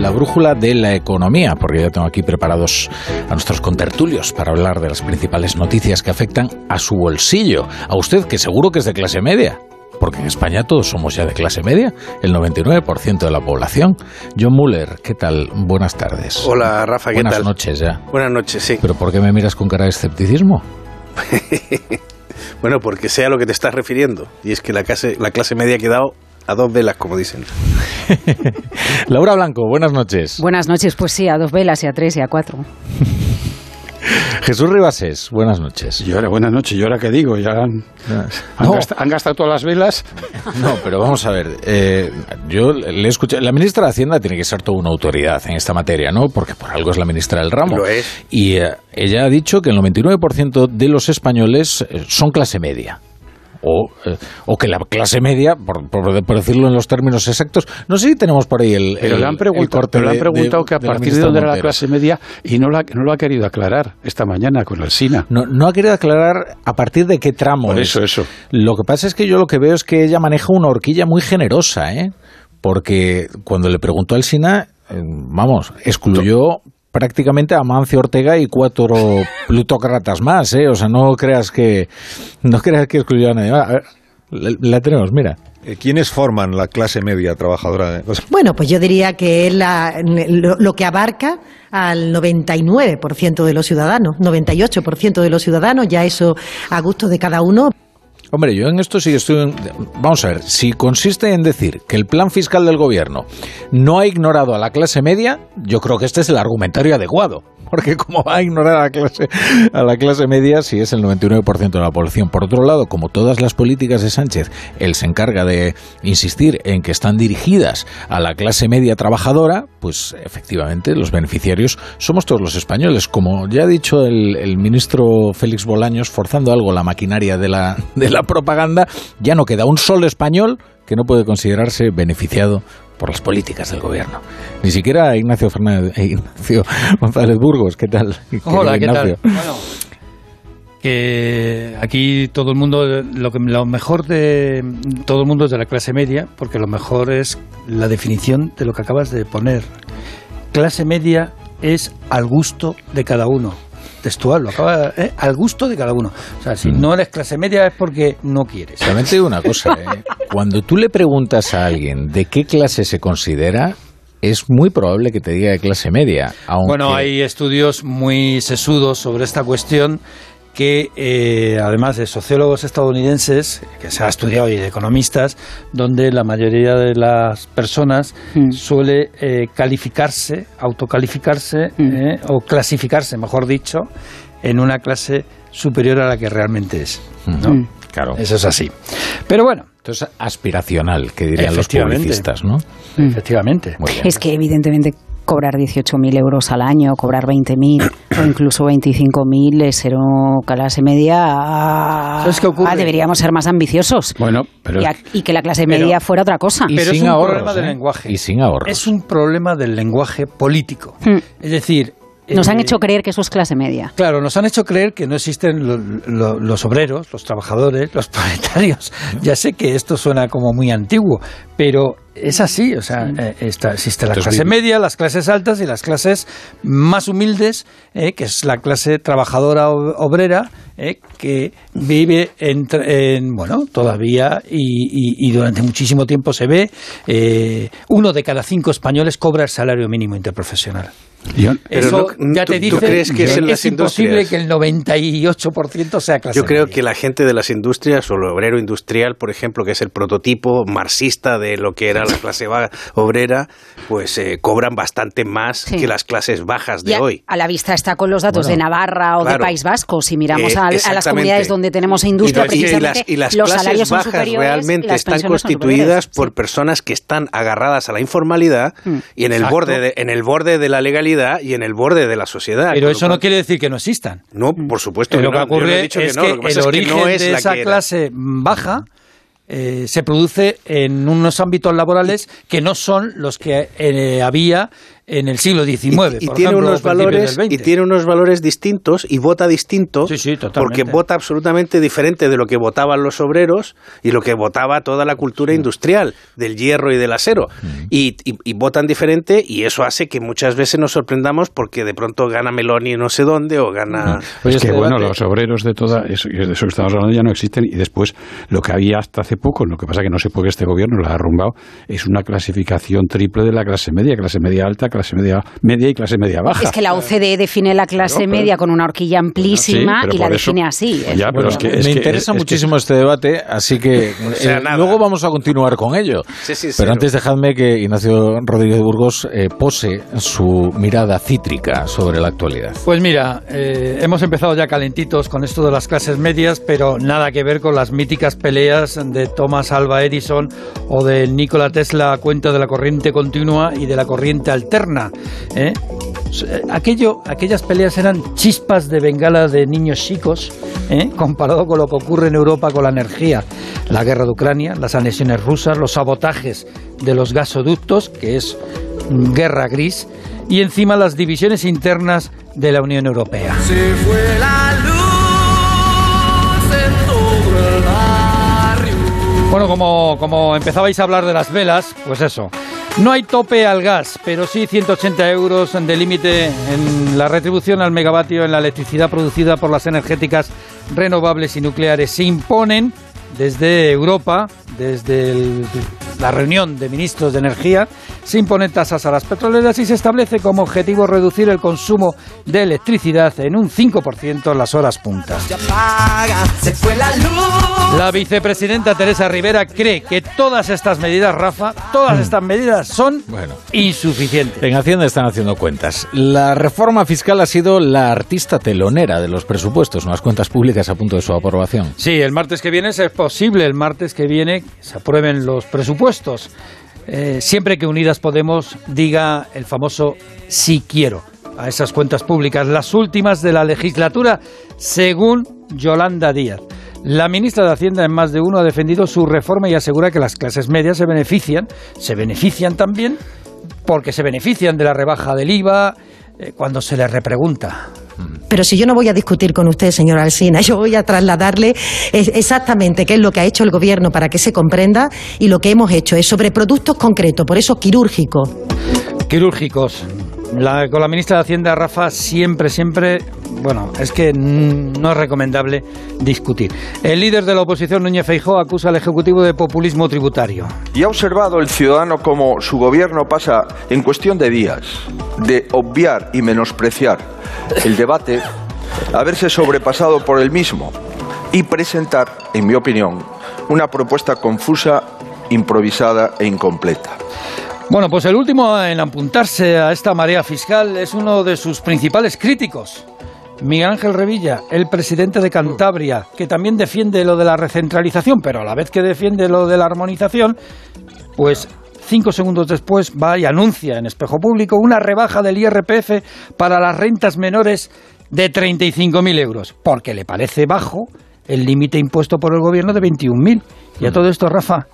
la brújula de la economía, porque ya tengo aquí preparados a nuestros contertulios para hablar de las principales noticias que afectan a su bolsillo. A usted, que seguro que es de clase media porque en España todos somos ya de clase media, el 99% de la población. John Muller, ¿qué tal? Buenas tardes. Hola, Rafa, ¿qué Buenas tal? noches ya. Buenas noches, sí. ¿Pero por qué me miras con cara de escepticismo? bueno, porque sea lo que te estás refiriendo. Y es que la clase, la clase media ha quedado a dos velas, como dicen. Laura Blanco, buenas noches. Buenas noches, pues sí, a dos velas y a tres y a cuatro. Jesús Ribases, buenas noches. Y ahora, buenas noches, ¿y ahora qué digo? ¿Ya han, han No. gasta- han gastado todas las velas? No, pero vamos a ver. eh, yo le he escuchado. La ministra de Hacienda tiene que ser toda una autoridad en esta materia, ¿no? Porque por algo es la ministra del ramo. Lo es. Y eh, ella ha dicho que el 99% de los españoles eh, son clase media. O, eh, o que la clase media, por, por- por decirlo en los términos exactos, no sé si tenemos por ahí el. Pero el- le han preguntado, pero le han preguntado de- que a partir de dónde era la clase media y no, la, no lo ha querido aclarar esta mañana con el SINA. No, no ha querido aclarar a partir de qué tramo. Por es. eso, eso. Lo que pasa es que yo lo que veo es que ella maneja una horquilla muy generosa, ¿eh? Porque cuando le preguntó al SINA, eh, vamos, excluyó prácticamente a Mancio Ortega y cuatro plutócratas más, ¿eh? O sea, no creas que no creas que excluyó a nadie. más. A ver, la, la tenemos, mira. Eh, ¿Quiénes forman la clase media trabajadora? O sea, Bueno, pues yo diría que es la- lo, lo que abarca al 99% de los ciudadanos, 98% de los ciudadanos, ya eso a gusto de cada uno. Hombre, yo en esto sí estoy... Vamos a ver, si consiste en decir que el plan fiscal del gobierno no ha ignorado a la clase media, yo creo que este es el argumentario adecuado. Porque como va a ignorar a la clase, a la clase media si es el 99% de la población. Por otro lado, como todas las políticas de Sánchez, él se encarga de insistir en que están dirigidas a la clase media trabajadora, pues efectivamente los beneficiarios somos todos los españoles. Como ya ha dicho el, el ministro Félix Bolaños, forzando algo la maquinaria de la, de la propaganda, ya no queda un solo español que no puede considerarse beneficiado por las políticas del gobierno. Ni siquiera Ignacio Fernández, eh, Ignacio González Burgos, ¿qué tal? Hola, ¿qué Ignacio? tal? Bueno, que aquí todo el mundo, lo, que, lo mejor de todo el mundo es de la clase media, porque lo mejor es la definición de lo que acabas de poner. Clase media es al gusto de cada uno. Textual, lo acaba, ¿eh? al gusto de cada uno. O sea, si Mm. no eres clase media es porque no quieres. También te digo una cosa, ¿eh? cuando tú le preguntas a alguien de qué clase se considera, es muy probable que te diga de clase media. Aunque... Bueno, hay estudios muy sesudos sobre esta cuestión que, eh, además de sociólogos estadounidenses, que se ha estudiado y de economistas, donde la mayoría de las personas Mm. suele eh, calificarse, autocalificarse Mm. eh, o clasificarse, mejor dicho, en una clase superior a la que realmente es. ¿no? Mm. Claro. Eso es así. Pero bueno, Esto es aspiracional, que dirían los publicistas, ¿no? Efectivamente. Muy bien. Es que evidentemente cobrar 18.000 euros al año, cobrar 20.000 o incluso 25.000 es ser una clase media. ah, ¿Sabes qué ocurre? ah, deberíamos ser más ambiciosos. Bueno, pero y, a- y que la clase Pero- media fuera otra cosa. Y Pero es sin un ahorros, problema del ¿eh? lenguaje. Y sin ahorros. Es un problema del lenguaje político. Mm. Es decir... Nos han eh, hecho creer que eso es clase media. Claro, nos han hecho creer que no existen lo- lo- los obreros, los trabajadores, los proletarios. Ya sé que esto suena como muy antiguo, pero es así. O sea, eh, está- existe la Entonces, clase media, las clases altas y las clases más humildes, eh, que es la clase trabajadora obrera, eh, que vive entre- en, bueno, todavía y, y- y durante muchísimo tiempo se ve, eh, uno de cada cinco españoles cobra el salario mínimo interprofesional. yo- Pero Eso no- ya ¿tú- te tú dice crees que es en las imposible que el 98% sea clase Yo creo media. que la gente de las industrias o el obrero industrial, por ejemplo, que es el prototipo marxista de lo que era la clase obrera, pues eh, cobran bastante más Sí. que las clases bajas de Y a, hoy. a la vista está con los datos Bueno, de Navarra o claro. de País Vasco. Si miramos Eh, a, a las comunidades donde tenemos industria, y, las- y precisamente las, y las los clases salarios son bajas realmente las están constituidas por Sí. personas que están agarradas a la informalidad Mm. y en el Exacto. borde de, en el borde de la legalidad y en el borde de la sociedad. Pero eso no quiere decir que no existan. No, por supuesto Pero que lo que no. No ocurre dicho es no, que, lo que el es que origen no es de esa clase baja eh, se produce en unos ámbitos laborales que no son los que eh, había en el siglo XIX. Y, por tiene ejemplo, unos valores del XX. y tiene unos valores distintos y vota distinto Sí, sí, totalmente. porque vota absolutamente diferente de lo que votaban los obreros y lo que votaba toda la cultura industrial del hierro y del acero y, y- y votan diferente y eso hace que muchas veces nos sorprendamos porque de pronto gana Meloni no sé dónde o gana Oye, es que este bueno, los obreros de toda eso, de eso que estamos hablando ya no existen y después lo que había hasta hace poco, lo que pasa que no sé por qué este gobierno lo ha arrumbado, es una clasificación triple de la clase media, clase media alta, clase media media y clase media baja. Es que la OCDE define la clase Claro, pero- media con una horquilla amplísima Sí, y la por eso- define así. ¿eh? Ya, pero Bueno, es que, me es que- interesa es que- muchísimo este debate, así que sea, eh, luego vamos a continuar con ello. Sí, sí, Pero antes dejadme que Ignacio Rodríguez Burgos eh, pose su mirada cítrica sobre la actualidad. Pues mira, eh, hemos empezado ya calentitos con esto de las clases medias, pero nada que ver con las míticas peleas de Thomas Alva Edison o de Nikola Tesla a cuenta de la corriente continua y de la corriente alterna. ¿Eh? Eh, Aquello, aquellas peleas eran chispas de bengala de niños chicos, ¿eh? comparado con lo que ocurre en Europa con la energía. La guerra de Ucrania, las anexiones rusas, los sabotajes de los gasoductos, que es guerra gris, y encima las divisiones internas de la Unión Europea. Bueno, como, como empezabais a hablar de las velas, pues eso. No hay tope al gas, pero sí 180 euros de límite en la retribución al megavatio en la electricidad producida por las energéticas renovables y nucleares. Se imponen desde Europa, desde la reunión de ministros de energía, se imponen tasas a las petroleras y se establece como objetivo reducir el consumo de electricidad en un 5% en las horas puntas. La vicepresidenta Teresa Rivera cree que todas estas medidas, Rafa, todas estas medidas son Bueno. insuficientes. En Hacienda están haciendo cuentas. La reforma fiscal ha sido la artista telonera de los presupuestos, unas cuentas públicas a punto de su aprobación. Sí, el martes que viene es posible, el martes que viene se aprueben los presupuestos. Eh, siempre que Unidas Podemos diga el famoso sí quiero a esas cuentas públicas, las últimas de la legislatura, según Yolanda Díaz. La ministra de Hacienda en más de uno ha defendido su reforma y asegura que las clases medias se benefician, se benefician también porque se benefician de la rebaja del IVA eh, cuando se les repregunta. Pero si yo no voy a discutir con usted, señor Alsina, yo voy a trasladarle exactamente qué es lo que ha hecho el Gobierno para que se comprenda y lo que hemos hecho es sobre productos concretos, por eso quirúrgicos. quirúrgicos. La- con la ministra de Hacienda, Rafa, siempre, siempre, bueno, es que no es recomendable discutir. El líder de la oposición, Núñez Feijóo, acusa al Ejecutivo de populismo tributario. Y ha observado el ciudadano cómo su gobierno pasa en cuestión de días de obviar y menospreciar el debate a verse sobrepasado por el mismo y presentar, en mi opinión, una propuesta confusa, improvisada e incompleta. Bueno, pues el último en apuntarse a esta marea fiscal es uno de sus principales críticos. Miguel Ángel Revilla, el presidente de Cantabria, que también defiende lo de la recentralización, pero a la vez que defiende lo de la armonización, pues cinco segundos después va y anuncia en espejo público una rebaja del IRPF para las rentas menores de 35.000 euros, porque le parece bajo el límite impuesto por el gobierno de 21.000. Y a todo esto, Rafa,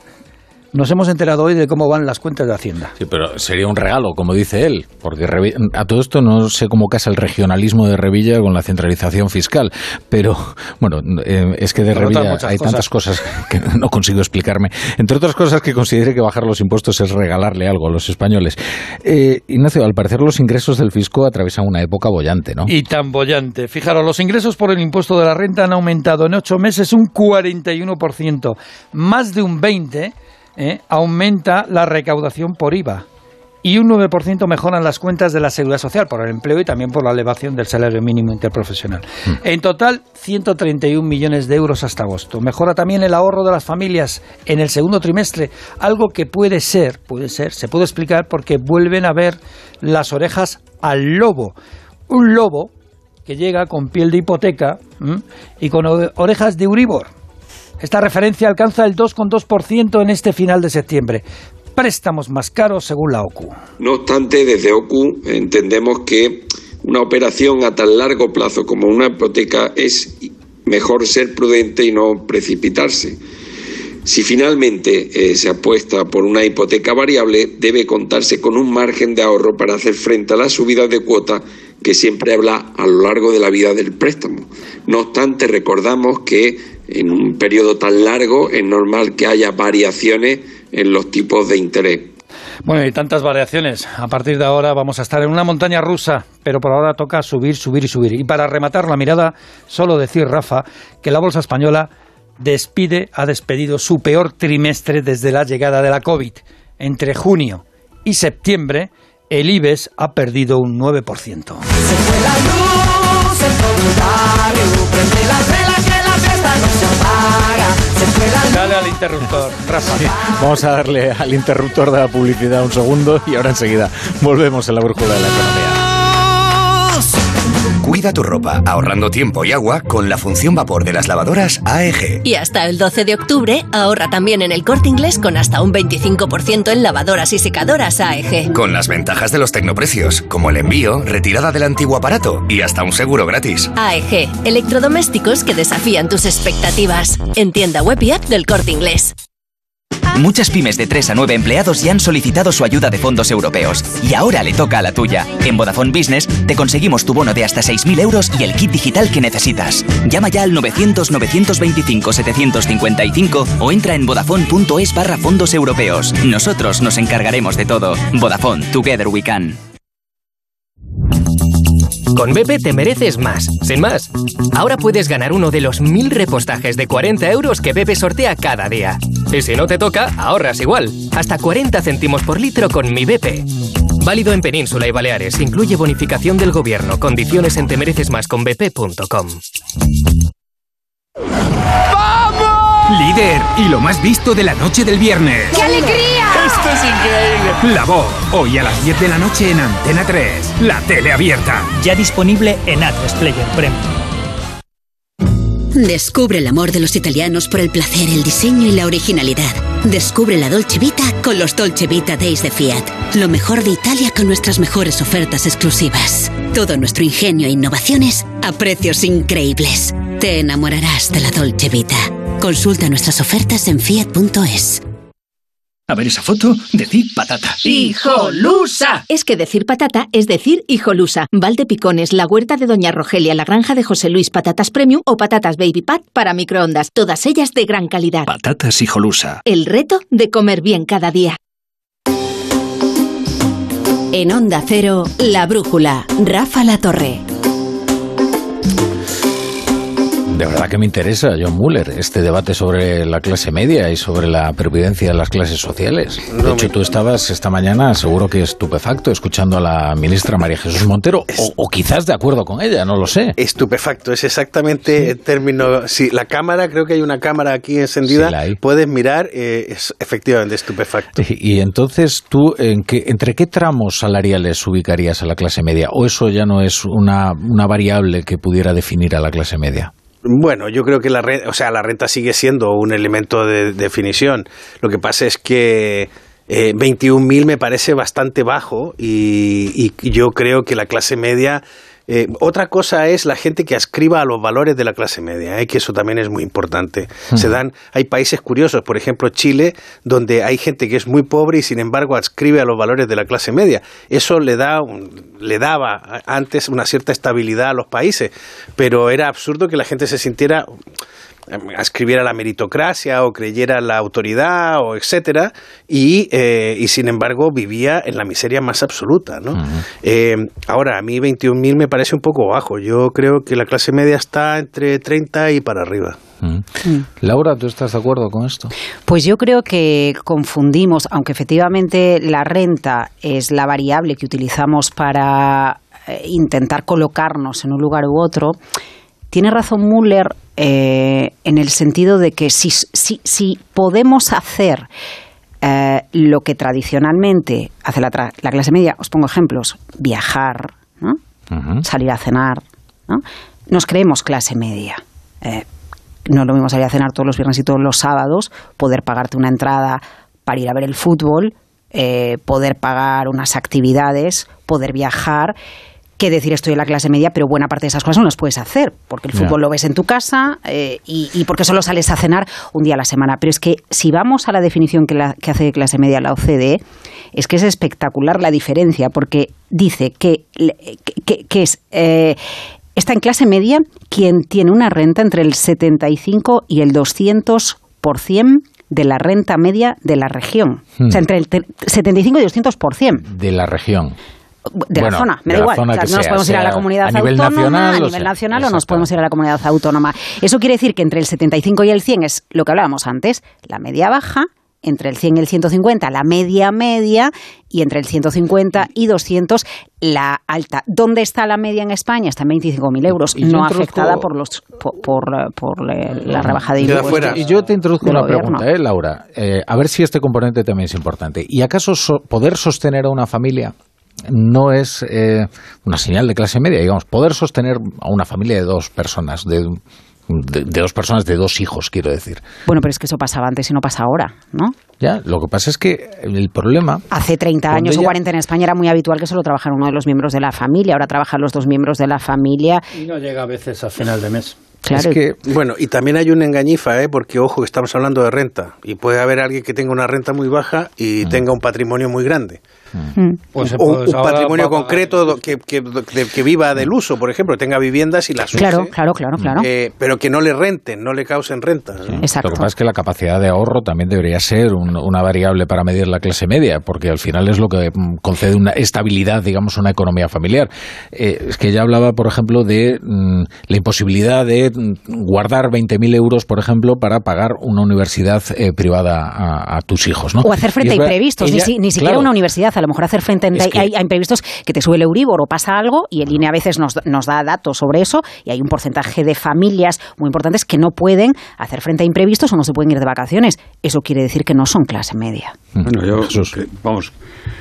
nos hemos enterado hoy de cómo van las cuentas de Hacienda. Sí, pero sería un regalo, como dice él, porque a todo esto no sé cómo casa el regionalismo de Revilla con la centralización fiscal, pero bueno, eh, es que de otras Revilla hay cosas. tantas cosas que no consigo explicarme. Entre otras cosas que considere que bajar los impuestos es regalarle algo a los españoles. Eh, Ignacio, al parecer los ingresos del fisco atraviesan una época bollante, ¿no? Y tan bollante. Fijaros, los ingresos por el impuesto de la renta han aumentado en ocho meses un 41%. Más de un 20% ¿eh? aumenta la recaudación por IVA. Y un 9% mejoran las cuentas de la seguridad social por el empleo y también por la elevación del salario mínimo interprofesional. En total, 131 millones de euros hasta agosto. Mejora también el ahorro de las familias en el segundo trimestre, algo que puede ser, puede ser, se puede explicar porque vuelven a ver las orejas al lobo. Un lobo que llega con piel de hipoteca ¿m? y con orejas de Euribor. Esta referencia alcanza el 2,2% en este final de septiembre. Préstamos más caros según la OCU. No obstante, desde OCU entendemos que una operación a tan largo plazo como una hipoteca es mejor ser prudente y no precipitarse. Si finalmente eh, se apuesta por una hipoteca variable, debe contarse con un margen de ahorro para hacer frente a la subida de cuota que siempre habla a lo largo de la vida del préstamo. No obstante, recordamos que en un periodo tan largo es normal que haya variaciones en los tipos de interés. Bueno, y tantas variaciones. A partir de ahora vamos a estar en una montaña rusa, pero por ahora toca subir, subir y subir. Y para rematar la mirada, solo decir, Rafa, que la bolsa española despide, ha despedido su peor trimestre desde la llegada de la COVID. Entre junio y septiembre, el IBEX ha perdido un 9%. Dale al interruptor, Rafa. Vamos a darle al interruptor de la publicidad un segundo y ahora enseguida volvemos a la brújula de la economía. Cuida tu ropa ahorrando tiempo y agua con la función vapor de las lavadoras AEG. Y hasta el 12 de octubre ahorra también en el corte inglés con hasta un 25% en lavadoras y secadoras AEG. Con las ventajas de los tecnoprecios, como el envío, retirada del antiguo aparato y hasta un seguro gratis. AEG, electrodomésticos que desafían tus expectativas. En tienda web y app del corte inglés. Muchas pymes de 3 a 9 empleados ya han solicitado su ayuda de fondos europeos y ahora le toca a la tuya. En Vodafone Business te conseguimos tu bono de hasta 6.000 euros y el kit digital que necesitas. Llama ya al 900-925-755 o entra en vodafone.es barra fondos europeos. Nosotros nos encargaremos de todo. Vodafone, Together We Can. Con BP te mereces más, sin más. Ahora puedes ganar uno de los mil repostajes de 40 euros que BP sortea cada día. Y si no te toca, ahorras igual. Hasta 40 céntimos por litro con mi BP. Válido en Península y Baleares. Incluye bonificación del gobierno. Condiciones en temerecesmasconbp.com. Líder y lo más visto de la noche del viernes. ¡Qué alegría! ¡Esto es increíble! La voz, hoy a las 10 de la noche en Antena 3, la tele abierta. Ya disponible en A3 Player Premium. Descubre el amor de los italianos por el placer, el diseño y la originalidad. Descubre la Dolce Vita con los Dolce Vita Days de Fiat. Lo mejor de Italia con nuestras mejores ofertas exclusivas. Todo nuestro ingenio e innovaciones a precios increíbles. Te enamorarás de la Dolce Vita. Consulta nuestras ofertas en fiat.es. A ver esa foto, decir patata. ¡Hijolusa! Es que decir patata es decir hijolusa. Valde Picones, la huerta de Doña Rogelia, la granja de José Luis, patatas premium o patatas baby pat para microondas. Todas ellas de gran calidad. Patatas hijolusa. El reto de comer bien cada día. En Onda Cero, La Brújula, Rafa La Torre. De verdad que me interesa, John Muller, este debate sobre la clase media y sobre la pervivencia de las clases sociales. De hecho, tú estabas esta mañana, seguro que estupefacto, escuchando a la ministra María Jesús Montero, o, o quizás de acuerdo con ella, no lo sé. Estupefacto, es exactamente el término. Si la cámara, creo que hay una cámara aquí encendida, Sí, puedes mirar, eh, es efectivamente estupefacto. Y, y entonces tú, ¿en qué, ¿entre qué tramos salariales ubicarías a la clase media? ¿O eso ya no es una, una variable que pudiera definir a la clase media? Bueno, yo creo que la renta, o sea, la renta sigue siendo un elemento de definición. Lo que pasa es que eh, 21.000 me parece bastante bajo y, y yo creo que la clase media... eh, otra cosa es la gente que ascriba a los valores de la clase media, eh, que eso también es muy importante. Se dan, hay países curiosos, por ejemplo Chile, donde hay gente que es muy pobre y sin embargo adscribe a los valores de la clase media. Eso le da, un- le daba antes una cierta estabilidad a los países, pero era absurdo que la gente se sintiera ascribiera la meritocracia o creyera la autoridad o etcétera y, eh, y sin embargo vivía en la miseria más absoluta ¿no? Eh, ahora a mí 21.000 me parece un poco bajo. Yo creo que la clase media está entre 30 y para arriba. Laura, ¿tú estás de acuerdo con esto? Pues yo creo que confundimos, aunque efectivamente la renta es la variable que utilizamos para eh, intentar colocarnos en un lugar u otro, tiene razón Müller eh, en el sentido de que si, si, si podemos hacer eh, lo que tradicionalmente hace la, tra- la clase media, os pongo ejemplos, viajar, ¿no? salir a cenar, ¿no? nos creemos clase media. Eh, no es lo mismo salir a cenar todos los viernes y todos los sábados, poder pagarte una entrada para ir a ver el fútbol, eh, poder pagar unas actividades, poder viajar, que decir estoy en la clase media, pero buena parte de esas cosas no las puedes hacer, porque el fútbol lo ves en tu casa eh, y, y porque solo sales a cenar un día a la semana. Pero es que si vamos a la definición que, la- que hace de clase media la OCDE, es que es espectacular la diferencia, porque dice que, que- es... eh, Está en clase media quien tiene una renta entre el 75 y el 200% de la renta media de la región. Hmm. O sea, entre el te- 75 y 200% De la región. De Bueno, la zona, me da igual. O sea, no nos sea, podemos ir a la comunidad a nivel autónoma, nacional, a nivel sea, nacional o nos podemos ir a la comunidad autónoma. Eso quiere decir que entre el 75 y el 100 es lo que hablábamos antes, la media baja, entre el 100 y el 150 la media media y entre el 150 y 200 la alta. ¿Dónde está la media en España? Está en 25.000 euros, Y no afectada por los por, por, por, eh, la rebaja de impuestos. Y yo te introduzco una gobierno. pregunta, ¿eh, Laura? Eh, a ver si este componente también es importante. ¿Y acaso so- poder sostener a una familia no es eh, una señal de clase media? Digamos, poder sostener a una familia de dos personas, de, de- de dos personas, de dos hijos, quiero decir. Bueno, pero es que eso pasaba antes y no pasa ahora, ¿no? Ya, lo que pasa es que el problema Hace 30 Cuando años o ella- 40 en España era muy habitual que solo trabajara uno de los miembros de la familia. Ahora trabajan los dos miembros de la familia. Y no llega a veces a final de mes. Claro. Es que, bueno, y también hay una engañifa, ¿eh? porque ojo, que estamos hablando de renta. Y puede haber alguien que tenga una renta muy baja y tenga un patrimonio muy grande. Pues, un, pues un ahora patrimonio va concreto que, que- viva del uso, por ejemplo, tenga viviendas y las use. Claro, claro, claro, claro. eh, pero que no le renten, no le causen rentas. ¿no? Lo que pasa es que la capacidad de ahorro también debería ser un- una variable para medir la clase media, porque al final es lo que mm, concede una estabilidad, digamos, a una economía familiar. Eh, es que ya hablaba, por ejemplo, de mm, la imposibilidad de mm, guardar 20.000 euros, por ejemplo, para pagar una universidad eh, privada a, a tus hijos. ¿no? O hacer frente a imprevistos, ni, ella- si- ni siquiera claro, una universidad, a lo mejor hacer frente a, Es que- a- a imprevistos que te sube el Euribor o pasa algo y el INE a veces nos, nos da datos sobre eso y hay un porcentaje de familias muy importantes que no pueden hacer frente a imprevistos o no se pueden ir de vacaciones. Eso quiere decir que no son clase media. Bueno, yo, vamos,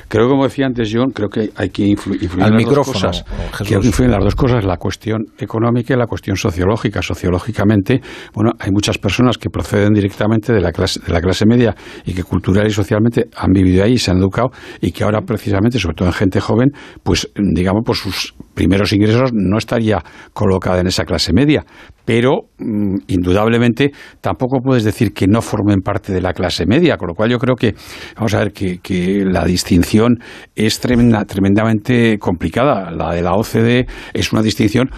creo como decía antes John, creo que hay que influ- influir Al en las micrófono, dos cosas. Que influyen las dos cosas, la cuestión económica y la cuestión sociológica. Sociológicamente, bueno, hay muchas personas que proceden directamente de la clase, de la clase media y que cultural y socialmente han vivido ahí y se han educado y que ahora precisamente, sobre todo en gente joven, pues digamos, por sus primeros ingresos no estaría colocada en esa clase media. Pero, mm, indudablemente, tampoco puedes decir que no formen parte de la clase media, con lo cual yo creo que, vamos a ver, que, que la distinción es tremenda, tremendamente complicada. La de la OCDE es una distinción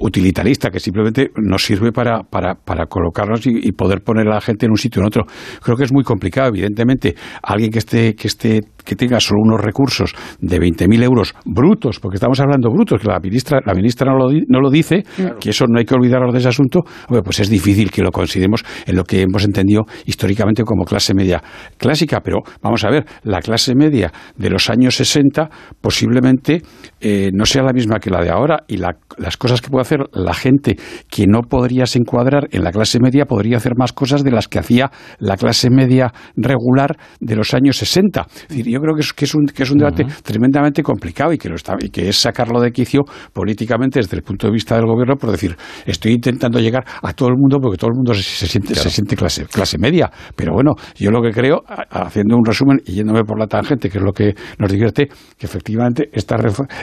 utilitarista que simplemente nos sirve para, para, para colocarnos y, y poder poner a la gente en un sitio o en otro. Creo que es muy complicado, evidentemente. Alguien que esté, que esté, que tenga solo unos recursos de 20.000 euros brutos, porque estamos hablando brutos, que la ministra, la ministra no lo, di- no lo dice, que eso no hay que olvidarnos de ese asunto, hombre, pues es difícil que lo consideremos en lo que hemos entendido históricamente como clase media clásica. Pero vamos a ver, la clase media de los años 60 posiblemente eh, no sea la misma que la de ahora y la- las cosas que puede hacer la gente que no podrías encuadrar en la clase media podría hacer más cosas de las que hacía la clase media regular de los años 60. Es decir, yo creo que es, que es un, que es un debate tremendamente complicado y que, lo está, y que es sacarlo de quicio políticamente desde el punto de vista del gobierno por decir, estoy intentando llegar a todo el mundo porque todo el mundo se, se siente, se siente clase, clase media. Pero bueno, yo lo que creo, haciendo un resumen y yéndome por la tangente, que es lo que nos divierte, que efectivamente esta,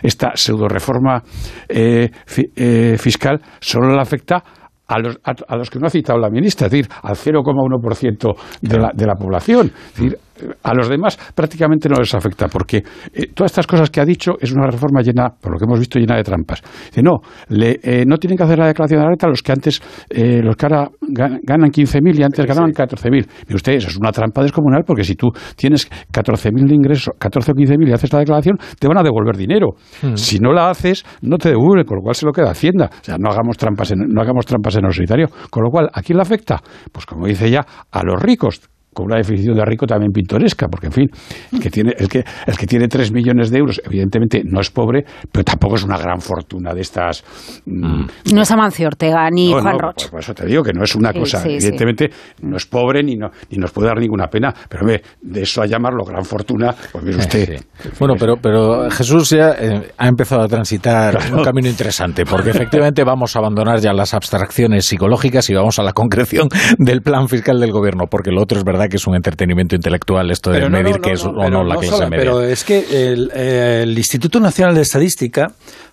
esta pseudo reforma eh, fi- eh, fiscal solo le afecta a los, a, a los que no ha citado la ministra, es decir, al 0,1% de la, de la población. Es decir, a los demás prácticamente no les afecta, porque eh, todas estas cosas que ha dicho es una reforma llena, por lo que hemos visto, llena de trampas. Dice, no, le, eh, no tienen que hacer la declaración de la renta los que antes, eh, los que ahora gan- ganan 15.000 y antes ganaban 14.000. Mire usted, eso es una trampa descomunal, porque si tú tienes 14.000 de ingresos, 14 o 15.000 y haces la declaración, te van a devolver dinero. Hmm. Si no la haces, no te devuelven, con lo cual se lo queda Hacienda. O sea, no hagamos trampas en, no hagamos trampas en el solitario. Con lo cual, ¿a quién le afecta? Pues como dice ya, a los ricos con una definición de rico también pintoresca, porque en fin, el que tiene, el que, el que tiene 3 millones de euros, evidentemente no es pobre, pero tampoco es una gran fortuna de estas. mm, No es Amancio Ortega ni no, Juan no, Roch. por, por eso te digo que no es una Sí, cosa, sí, sí. evidentemente no es pobre ni, no, ni nos puede dar ninguna pena, pero hombre, de eso a llamarlo gran fortuna, pues mire usted. Bueno, pero, pero Jesús ya eh, ha empezado a transitar un camino interesante, porque efectivamente vamos a abandonar ya las abstracciones psicológicas y vamos a la concreción del plan fiscal del gobierno, porque lo otro es verdad verdad que es un entretenimiento intelectual esto de Pero no, medir no, qué es no, o no la clase solo- media. Pero es que el, el Instituto Nacional de Estadística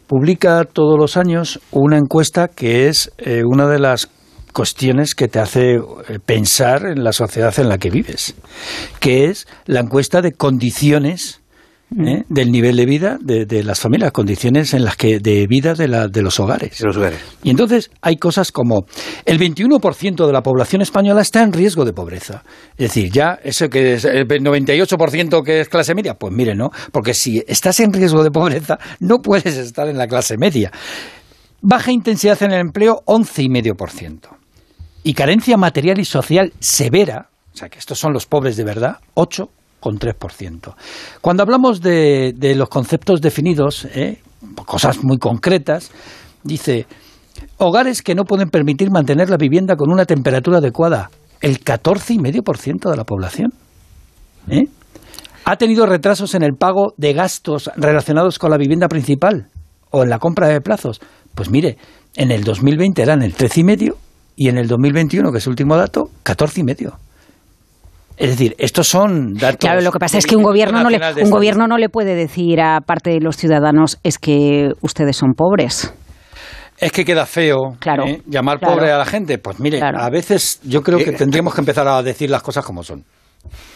publica todos los años una encuesta que es eh, una de las cuestiones que te hace eh, pensar en la sociedad en la que vives, que es la encuesta de condiciones ¿eh? del nivel de vida de, de las familias, condiciones en las que de vida de, la- de los hogares. los hogares. Y entonces hay cosas como el 21% de la población española está en riesgo de pobreza. Es decir, ya ese que es el 98% que es clase media, pues mire, ¿no? Porque si estás en riesgo de pobreza, no puedes estar en la clase media. Baja intensidad en el empleo, 11,5%. Y carencia material y social severa, o sea que estos son los pobres de verdad, 8,3%. Cuando hablamos de, de los conceptos definidos, ¿eh? cosas muy concretas, dice, hogares que no pueden permitir mantener la vivienda con una temperatura adecuada, el 14,5% de la población. ¿eh? Ha tenido retrasos en el pago de gastos relacionados con la vivienda principal o en la compra de plazos. Pues mire, en el 2020 eran el 13,5 y en el 2021, que es el último dato, 14,5. Es decir, estos son datos. Claro, lo que pasa es que un gobierno no le, un gobierno no le puede decir a parte de los ciudadanos es que ustedes son pobres. Es que queda feo Claro, ¿eh? llamar claro. pobre a la gente. Pues mire, Claro. a veces yo creo que Eh, tendríamos que empezar a decir las cosas como son.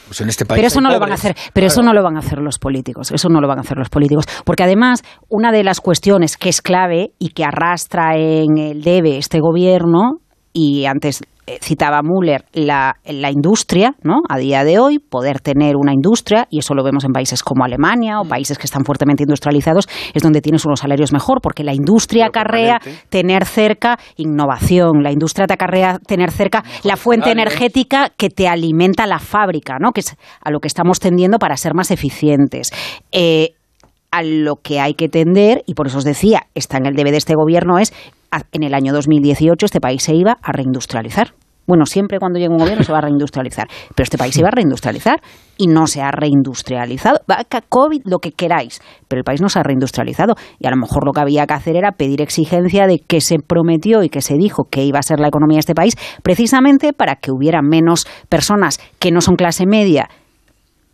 Pues en este país Pero eso no lo van a hacer, pero eso no lo van a hacer los políticos, eso no lo van a hacer los políticos, porque además una de las cuestiones que es clave y que arrastra en el debe este gobierno y antes citaba Müller la, la industria, ¿no? A día de hoy poder tener una industria y eso lo vemos en países como Alemania o países que están fuertemente industrializados es donde tienes unos salarios mejor porque la industria acarrea tener cerca innovación, la industria te acarrea tener cerca la fuente energética que te alimenta la fábrica, ¿no? que es a lo que estamos tendiendo para ser más eficientes. Eh, a lo que hay que tender, y por eso os decía, está en el debe de este gobierno, es en el año 2018 este país se iba a reindustrializar. Bueno, siempre cuando llega un gobierno se va a reindustrializar, pero este país se iba a reindustrializar y no se ha reindustrializado. Va, ca- COVID, lo que queráis, pero el país no se ha reindustrializado y a lo mejor lo que había que hacer era pedir exigencia de que se prometió y que se dijo que iba a ser la economía de este país, precisamente para que hubiera menos personas que no son clase media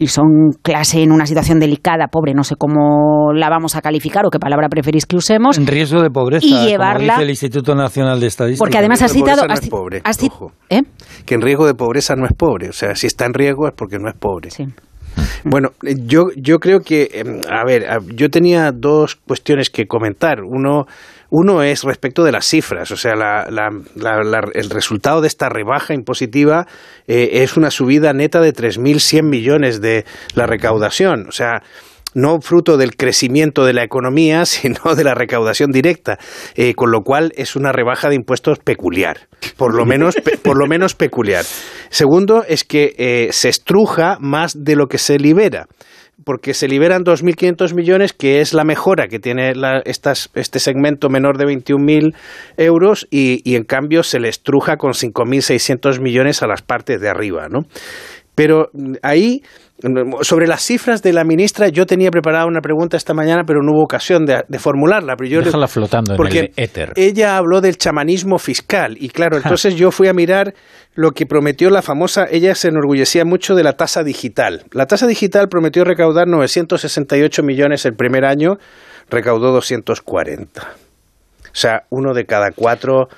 y son clase en una situación delicada, pobre, no sé cómo la vamos a calificar o qué palabra preferís que usemos. En riesgo de pobreza, Y como llevarla- dice el Instituto Nacional de Estadística. Porque además has citado... no es pobre, has. ¿eh? Que en riesgo de pobreza no es pobre. O sea, si está en riesgo es porque no es pobre. Bueno, eh, yo, yo creo que, em, a ver, yo tenía dos cuestiones que comentar. Uno, uno es respecto de las cifras, o sea, la- la- la- el resultado de esta rebaja impositiva eh, es una subida neta de 3.100 millones de la recaudación. O sea, no fruto del crecimiento de la economía, sino de la recaudación directa, eh, con lo cual es una rebaja de impuestos peculiar, por lo menos, por lo menos peculiar. Segundo, es que eh, se estruja más de lo que se libera porque se liberan 2.500 millones, que es la mejora que tiene este segmento menor de 21.000 euros, y, y en cambio se le estruja con 5.600 millones a las partes de arriba. ¿no? Pero mm, ahí, sobre las cifras de la ministra, yo tenía preparada una pregunta esta mañana, pero no hubo ocasión de, de formularla. Pero yo le- Déjala flotando en porque el éter. ella habló del chamanismo fiscal y claro, entonces yo fui a mirar lo que prometió la famosa, ella se enorgullecía mucho de la tasa digital. La tasa digital prometió recaudar 968 millones el primer año, recaudó 240. O sea, uno de cada cuatro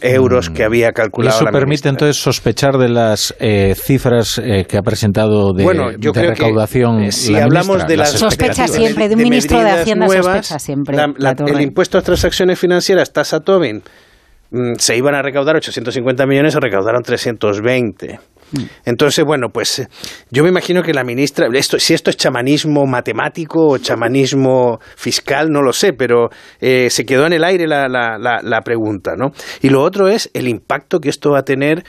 euros que había Y calculado eso la permite entonces sospechar de las eh, cifras eh, que ha presentado de, Bueno, yo de creo que, recaudación. eh, si la hablamos ministra, de las Sospecha siempre, de un ministro de Hacienda nuevas, sospecha siempre. la- la- el impuesto a transacciones financieras, tasa Tobin, mm, se iban a recaudar 850 millones, se recaudaron 320. Entonces, bueno, pues eh, yo me imagino que la ministra, esto, si esto es chamanismo matemático o chamanismo fiscal, no lo sé, pero eh, se quedó en el aire la, la, la, la pregunta, ¿no? Y lo otro es el impacto que esto va a tener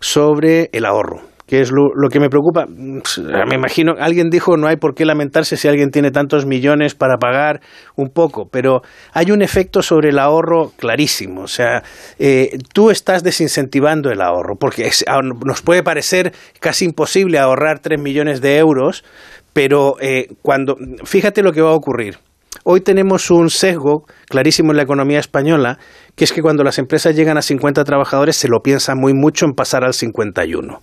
sobre el ahorro que es lo, que me preocupa. Mm, Me imagino, alguien dijo, no hay por qué lamentarse si alguien tiene tantos millones para pagar un poco, pero hay un efecto sobre el ahorro clarísimo. O sea, eh, tú estás desincentivando el ahorro, porque es- a- nos puede parecer casi imposible ahorrar 3 millones de euros, pero eh, cuando, fíjate lo que va a ocurrir. hoy tenemos un sesgo clarísimo en la economía española, que es que cuando las empresas llegan a 50 trabajadores se lo piensan muy mucho en pasar al 51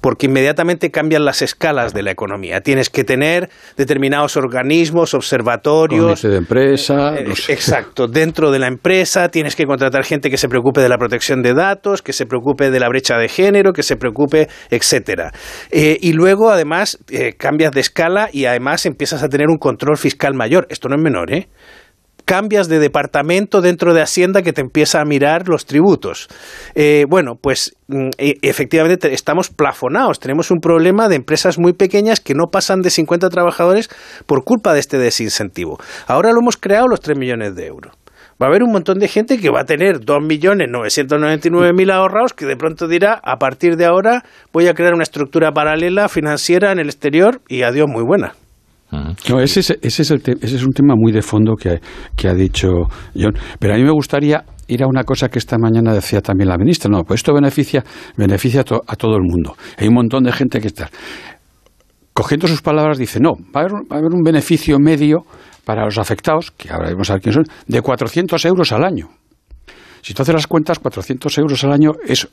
porque inmediatamente cambian las escalas de la economía. Tienes que tener determinados organismos, observatorios. Comité de empresa. Eh, exacto, dentro de la empresa tienes que contratar gente que se preocupe de la protección de datos, que se preocupe de la brecha de género, que se preocupe, etcétera. Eh, y luego, además, eh, cambias de escala y además empiezas a tener un control fiscal mayor. Esto no es menor, ¿eh? Cambias de departamento dentro de Hacienda que te empieza a mirar los tributos. Eh, bueno, pues mm, e, efectivamente estamos plafonados. Tenemos un problema de empresas muy pequeñas que no pasan de 50 trabajadores por culpa de este desincentivo. Ahora lo hemos creado los 3 millones de euros. Va a haber un montón de gente que va a tener 2.999.000 ahorrados que de pronto dirá, a partir de ahora voy a crear una estructura paralela financiera en el exterior y adiós, muy buena. No, ese es, ese, es el ese es un tema muy de fondo que, ha dicho John. Pero a mí me gustaría ir a una cosa que esta mañana decía también la ministra. No, pues esto beneficia, beneficia a, todo el mundo. Hay un montón de gente que está. Cogiendo sus palabras, dice: No, va a haber, a un beneficio medio para los afectados, que ahora vamos a son, de 400 euros al año. Si tú haces las cuentas, 400 euros al año es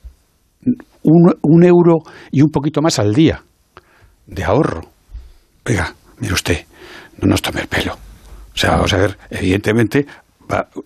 un, un euro y un poquito más al día de ahorro. Oiga, mire usted, no nos tome el pelo. O sea, vamos a ver, evidentemente,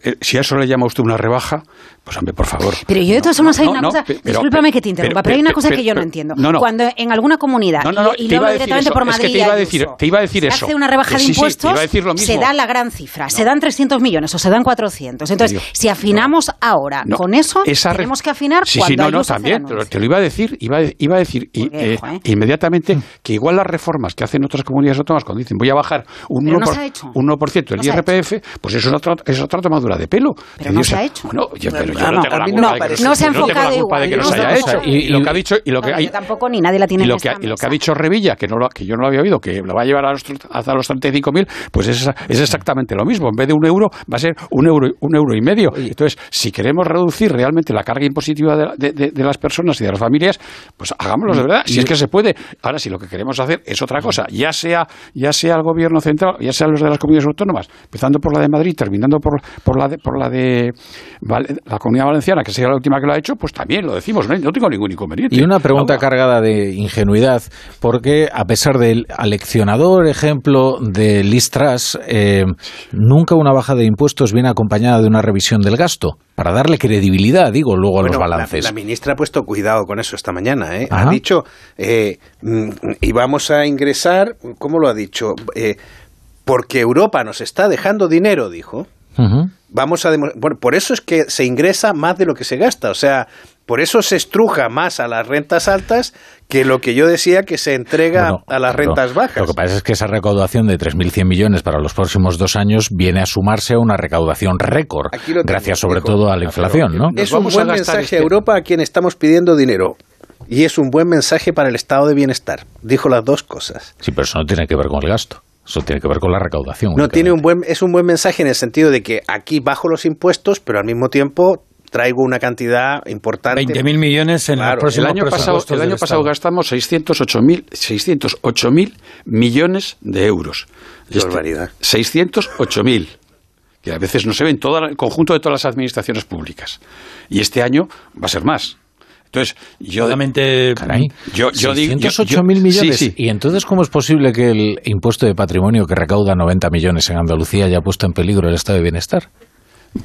eh, si a eso le llama usted una rebaja, pues hombre, por favor. Pero yo de todas formas hay una cosa, discúlpame que te interrumpa, pero, hay una cosa que yo no entiendo. Cuando en alguna comunidad, y, lo hablo directamente por Madrid, te iba a decir, te iba a decir eso. hace una rebaja de impuestos, se da la gran cifra, se dan 300 millones o se dan 400. Entonces, si afinamos ahora con eso, tenemos que afinar sí, cuando sí, no, no, también, te lo iba a decir, iba, iba a decir y, eh, inmediatamente que igual las reformas que hacen otras comunidades autónomas cuando dicen voy a bajar un 1%, por, un 1 el IRPF, pues eso es otra, es otra tomadura de pelo. Pero no se ha hecho. Pero yo no tengo la culpa no se ha enfocado igual. que no se haya hecho. Y, lo que ha dicho y lo que hay, tampoco ni nadie la tiene y lo que, y lo que ha dicho Revilla que no lo, que yo no lo había oído que lo va a llevar a los, hasta los 35.000 pues es, es exactamente lo mismo. En vez de un euro va a ser un euro un euro y medio. Entonces si queremos reducir realmente la carga impositiva de, de, de, las personas y de las familias pues hagámoslo de verdad. Si es que se puede. Ahora si lo que queremos hacer es otra cosa ya sea ya sea el gobierno central ya sea los de las comunidades autónomas empezando por la de Madrid terminando por, por la de por la de la comunidad valenciana que sea la última que lo ha hecho, pues también lo decimos, no, tengo ningún inconveniente. Y una pregunta cargada de ingenuidad, porque a pesar del aleccionador ejemplo de Listras, eh, nunca una baja de impuestos viene acompañada de una revisión del gasto, para darle credibilidad, digo, luego a los balances. La, ministra ha puesto cuidado con eso esta mañana, ¿eh? Ha dicho, eh, mm, y vamos a ingresar, ¿cómo lo ha dicho? Eh, porque Europa nos está dejando dinero, dijo vamos a bueno, por eso es que se ingresa más de lo que se gasta, o sea, por eso se estruja más a las rentas altas que lo que yo decía que se entrega a las rentas bajas. Lo que pasa es que esa recaudación de 3.100 millones para los próximos dos años viene a sumarse a una recaudación récord, gracias sobre todo a la inflación, ¿no? Es un buen mensaje a este Europa a quien estamos pidiendo dinero. Y es un buen mensaje para el estado de bienestar. Dijo las dos cosas. Sí, pero eso no tiene que ver con el gasto. Eso tiene que ver con la recaudación. No, tiene un buen, es un buen mensaje en el sentido de que aquí bajo los impuestos, pero al mismo tiempo traigo una cantidad importante. 20.000 millones en el próximo El año pasado, el año pasado gastamos 608.000 mil millones de euros. Qué este, barbaridad. 608.000 que a veces no se ven todo el conjunto de todas las administraciones públicas. Y este año va a ser más. Entonces, yo. Solamente. Caray, yo, yo digo. mil millones. ¿Y entonces cómo es posible que el impuesto de patrimonio que recauda 90 millones en Andalucía haya puesto en peligro el estado de bienestar?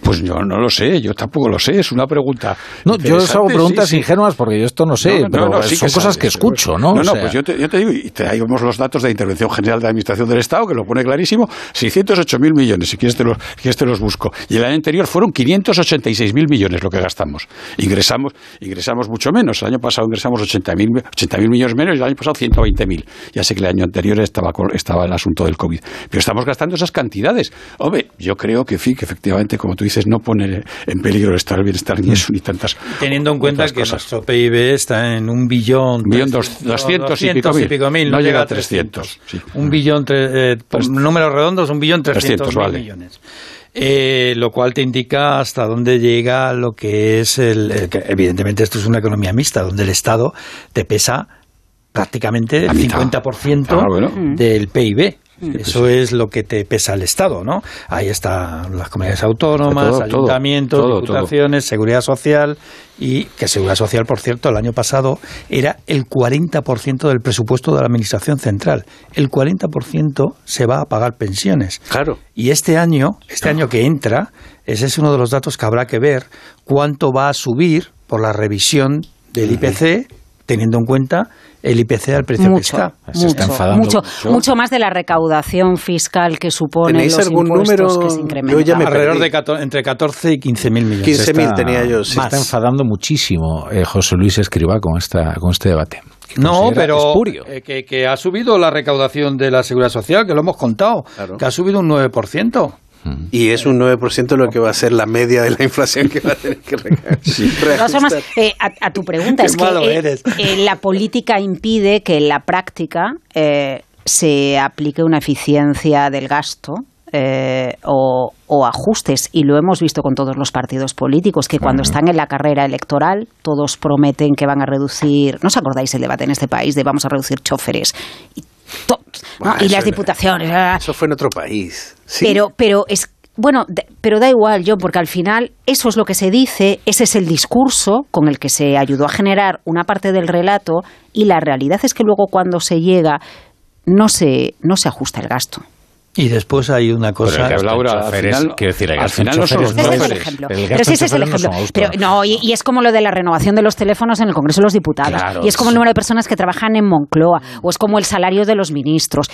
Pues yo no lo sé, yo tampoco lo sé, es una pregunta. No, yo os hago preguntas ingenuas porque yo esto no sé, pero son cosas que escucho, ¿no? No, no, pues yo te, digo, y traemos los datos de Intervención General de Administración del Estado, que lo pone clarísimo, 608.000 millones, si quieres te, los, te los busco. Y el año anterior fueron 586.000 millones lo que gastamos. Ingresamos, ingresamos mucho menos, el año pasado ingresamos 80.000 80 millones menos y el año pasado 120.000. Ya sé que el año anterior estaba, estaba el asunto del COVID, pero estamos gastando esas cantidades. Hombre, yo creo que, sí, que efectivamente, como tú dices, no pone en peligro el estado del bienestar ni eso ni tantas Teniendo en cuenta que nuestro PIB está en un billón... billón doscientos y pico mil. no, llega a 300. Un billón, eh, números redondos, un billón trescientos mil millones. Eh, lo cual te indica hasta dónde llega lo que es el... evidentemente esto es una economía mixta, donde el Estado te pesa prácticamente el 50% del PIB. Eso es lo que te pesa el Estado, ¿no? Ahí están las comunidades autónomas, Todo, ayuntamientos, todo, todo. diputaciones, seguridad social y que seguridad social, por cierto, el año pasado era el 40% del presupuesto de la administración central. El 40% se va a pagar pensiones. Claro. Y este año, este año que entra, ese es uno de los datos que habrá que ver cuánto va a subir por la revisión del IPC, teniendo en cuenta el IPC al precio que Mucho, está. mucho, mucho, mucho más de la recaudación fiscal que supone ¿Tenéis los algún impuestos número? que se incrementan. Yo ya me Alrededor de cator- entre 14 y 15 mil millones. Se está- Se Más. está enfadando muchísimo eh, José Luis Escribá con, esta, con este debate. No, pero eh, que, que ha subido la recaudación de la seguridad social, que lo hemos contado, que ha subido un 9%. Y es un 9% lo que va a ser la media de la inflación que va a tener que recaer. De todas formas, eh, a, a tu pregunta, Qué es que malo eh, eres. eh, la política impide que en la práctica eh, se aplique una eficiencia del gasto. eh, o, o ajustes y lo hemos visto con todos los partidos políticos que cuando están en la carrera electoral todos prometen que van a reducir no os acordáis el debate en este país de vamos a reducir choferes y, to- ¿no? Buah, y las diputaciones ah, Eso fue en otro país. Sí. pero, pero es bueno, pero da igual, John, porque al final eso es lo que se dice, ese es el discurso con el que se ayudó a generar una parte del relato y la realidad es que luego cuando se llega no se no se ajusta el gasto. Y después hay una cosa. el en Laura, al final- quiero decir, el al final no son los no es el ejemplo. el Pero sí, ese es el no ejemplo. son Pero no, y, y es como lo de la renovación de los teléfonos en el Congreso de los Diputados. Claro, y es como el número de personas que trabajan en Moncloa. O es como el salario de los ministros.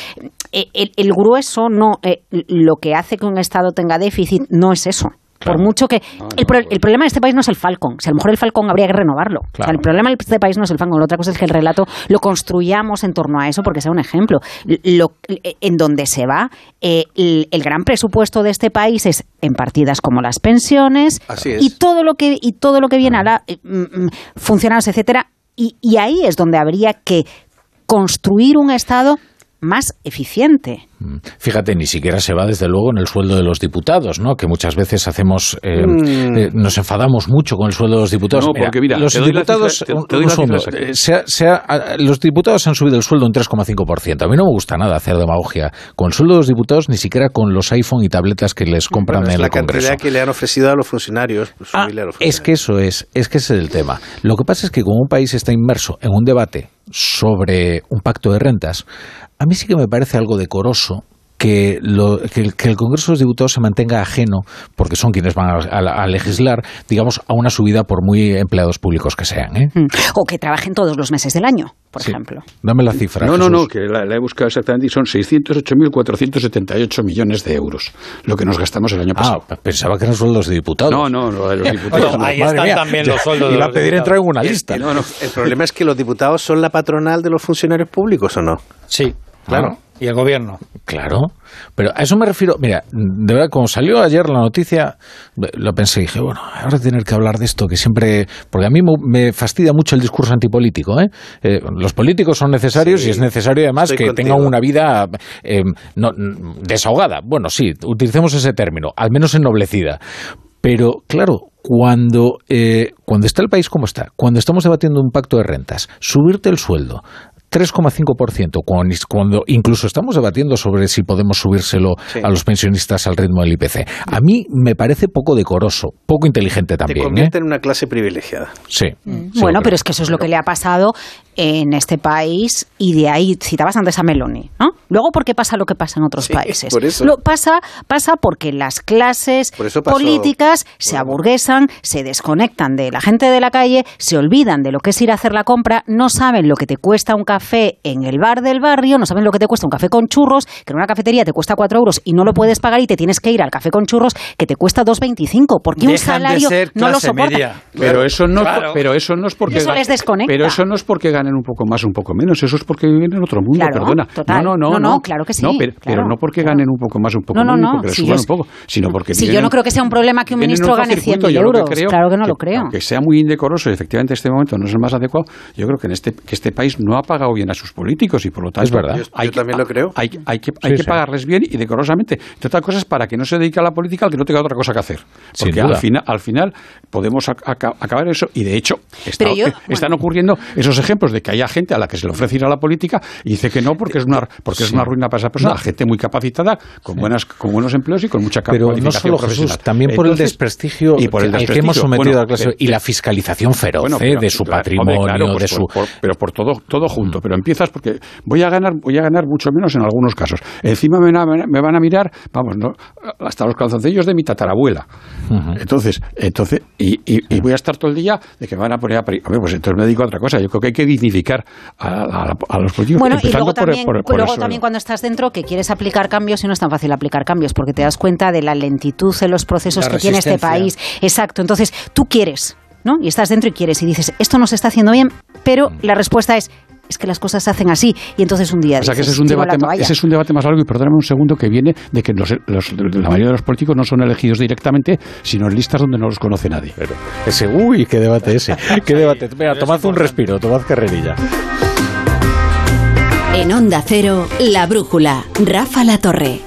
Eh, El, el grueso no. eh, lo que hace que un Estado tenga déficit no es eso. Por mucho que. el, pro- el problema de este país no es el Falcon. Si a lo mejor el Falcon habría que renovarlo. O sea, el problema de este país no es el Falcon. La otra cosa es que el relato lo construyamos en torno a eso porque sea un ejemplo. Lo- en donde se va, eh, el, el gran presupuesto de este país es en partidas como las pensiones y todo lo que y todo lo que viene a la eh, mm, mm, funcionarios, etcétera. Y, y ahí es donde habría que construir un Estado más eficiente. Fíjate, ni siquiera se va desde luego en el sueldo de los diputados, ¿no? Que muchas veces hacemos, eh, Mm. eh, nos enfadamos mucho con el sueldo de los diputados. No, porque mira, los la diputados, cifra- te- un- te doy un la cifra segundo, exacta. se ha- se ha- a- los diputados han subido el sueldo un 3,5%. A mí no me gusta nada hacer demagogia con el sueldo de los diputados, ni siquiera con los iPhone y tabletas que les compran Bueno, en la el Congreso. cantidad que le han ofrecido a los funcionarios. pues, subirle a los Es que eso es, es que ese es el tema. Lo que pasa es que como un país está inmerso en un debate sobre un pacto de rentas, a mí sí que me parece algo decoroso que, lo- que el, que el Congreso de los Diputados se mantenga ajeno, porque son quienes van a, a- a legislar, digamos, a una subida por muy empleados públicos que sean. ¿eh? Mm. O que trabajen todos los meses del año, por Sí. ejemplo. Dame la cifra. No, no, Jesús. no, que la, la he buscado exactamente y son 608.478 millones de euros, lo que nos gastamos el año pasado. Ah, pensaba que eran sueldos de diputados. No, no, lo de los diputados. No. ahí están mía, también ya los sueldos de a pedir diputados. entrar en una lista. No, no, el problema es que los diputados son la patronal de los funcionarios públicos, ¿o no? Sí, Claro. Y el gobierno. Claro, pero a eso me refiero. Mira, de verdad, como salió ayer la noticia, lo pensé y dije, bueno, ahora tener que hablar de esto, que siempre. Porque a mí me- fastidia mucho el discurso antipolítico. ¿eh? Eh, los políticos son necesarios Sí, y es necesario además que contigo. tengan una vida eh, no- desahogada. Bueno, sí, utilicemos ese término, al menos ennoblecida. Pero claro, cuando, eh, cuando está el país como está, cuando estamos debatiendo un pacto de rentas, subirte el sueldo 3,5%, cuando, cuando incluso estamos debatiendo sobre si podemos subírselo Sí. a los pensionistas al ritmo del IPC. A mí me parece poco decoroso, poco inteligente Te también. ¿eh? convierte en una clase privilegiada. Sí. Bueno, pero es que eso es lo que le ha pasado en este país y de ahí citabas antes a Meloni, ¿no? Luego, ¿por qué pasa lo que pasa en otros Sí, países? por eso. Lo pasa, pasa porque las clases Por eso pasó- políticas se aburguesan, se desconectan de la gente de la calle, se olvidan de lo que es ir a hacer la compra, no saben lo que te cuesta un café en el bar del barrio, no saben lo que te cuesta un café con churros, que en una cafetería te cuesta 4 euros y no lo puedes pagar y te tienes que ir al café con churros que te cuesta 2,25 porque un Dejan de salario no lo soporta. media. Pero eso no, Claro. pero eso no es porque eso les desconecta. Pero eso no es porque ganen un poco más o un poco menos, eso es porque viven en otro mundo, Claro, perdona. total. No, no, no, No, no, claro que sí, No, pero, claro, pero no porque ganen un poco más o un poco No, no, menos, no, porque si suban yo- un poco, sino porque Si yo en- no creo que sea un problema que un en ministro gane circuito. 100.000 Yo lo que euros. creo Claro que no lo creo. Aunque sea muy indecoroso y efectivamente este momento no es el más adecuado, yo creo que en este que este país no ha pagado bien a sus políticos y por lo tanto Es verdad. Yo- yo también lo creo. Hay, hay que, hay Sí, que sí. pagarles bien y decorosamente. Entre otras cosas, para que no se dedique a la política al que no tenga otra cosa que hacer. Porque al final, al final podemos ac- aca- acabar eso y de hecho está- Pero yo- están ocurriendo esos ejemplos de que haya gente a la que se le ofrece ir a la política y dice que no porque es una, porque es una ruina para esa persona. Gente muy capacitada, con, buenas, con buenos empleos y con mucha Pero no solo Jesús, también por el desprestigio y por el al que hemos sometido Bueno, a la clase pero- y la fiscalización feroz Bueno, ¿eh? de su claro, patrimonio, de su... por- por- pero por todo, todo junto. Pero empiezas porque voy a ganar, voy a ganar mucho menos en algunos casos. Encima me, van a- me van a mirar, vamos, no, hasta los calzoncillos de mi tatarabuela. Entonces, entonces, y, y- y voy a estar todo el día de que me van a poner a. Hombre, pues entonces me dedico a otra cosa. Yo creo que hay que dignificar a, a- a los políticos. Bueno, y luego por el- también, por por luego también cuando estás dentro que quieres aplicar cambios y no es tan fácil aplicar cambios porque te das cuenta de la lentitud en los procesos La que tiene este país. Exacto. Entonces, tú quieres, ¿no? Y estás dentro y quieres y dices, esto no se está haciendo bien, pero la respuesta es, es que las cosas se hacen así. Y entonces un día O sea que ese es, un "Tiro la debate, ma- toalla". ese es un debate más largo y perdóname un segundo que viene de que los- los- la mayoría de los políticos no son elegidos directamente, sino en listas donde no los conoce nadie. Ese, uy, qué debate ese. Qué debate. Venga, tomad un respiro, tomad carrerilla. En Onda Cero, La Brújula, Rafa La Torre.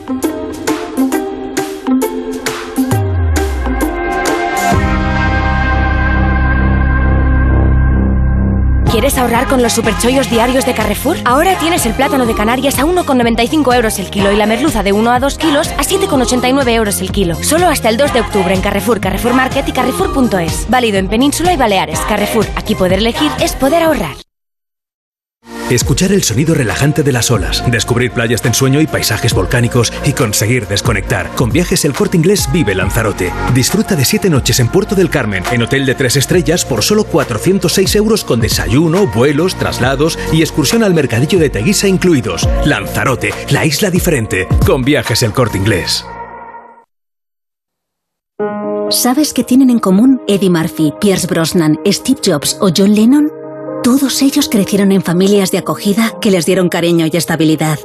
¿Quieres ahorrar con los superchollos diarios de Carrefour? Ahora tienes el plátano de Canarias a 1,95 euros el kilo y la merluza de 1 a 2 kilos a 7,89 euros el kilo. Solo hasta el 2 de octubre en Carrefour, Carrefour Market y Carrefour.es. Válido en Península y Baleares. Carrefour, aquí poder elegir es poder ahorrar. Escuchar el sonido relajante de las olas, descubrir playas de ensueño y paisajes volcánicos y conseguir desconectar. Con viajes El Corte Inglés vive Lanzarote. Disfruta de siete noches en Puerto del Carmen, en hotel de tres estrellas por solo 406 euros con desayuno, vuelos, traslados y excursión al mercadillo de Teguisa incluidos. Lanzarote, la isla diferente. Con viajes El Corte Inglés. ¿Sabes qué tienen en común Eddie Murphy, Pierce Brosnan, Steve Jobs o John Lennon? Todos ellos crecieron en familias de acogida que les dieron cariño y estabilidad.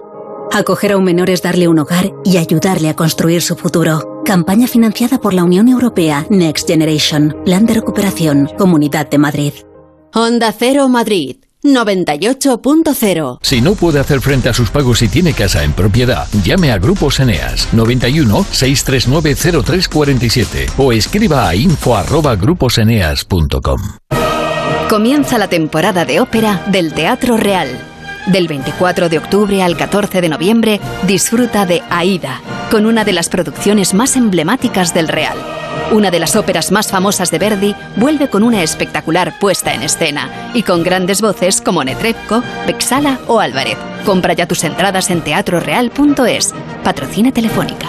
Acoger a un menor es darle un hogar y ayudarle a construir su futuro. Campaña financiada por la Unión Europea Next Generation, Plan de Recuperación, Comunidad de Madrid. Onda Cero Madrid 98.0 Si no puede hacer frente a sus pagos y tiene casa en propiedad, llame a Grupos Eneas 91 639 0347 o escriba a info arroba gruposeneas.com. Comienza la temporada de ópera del Teatro Real. Del 24 de octubre al 14 de noviembre, disfruta de Aida, con una de las producciones más emblemáticas del Real. Una de las óperas más famosas de Verdi vuelve con una espectacular puesta en escena y con grandes voces como Netrebko, Vexala o Álvarez. Compra ya tus entradas en teatroreal.es. Patrocina Telefónica.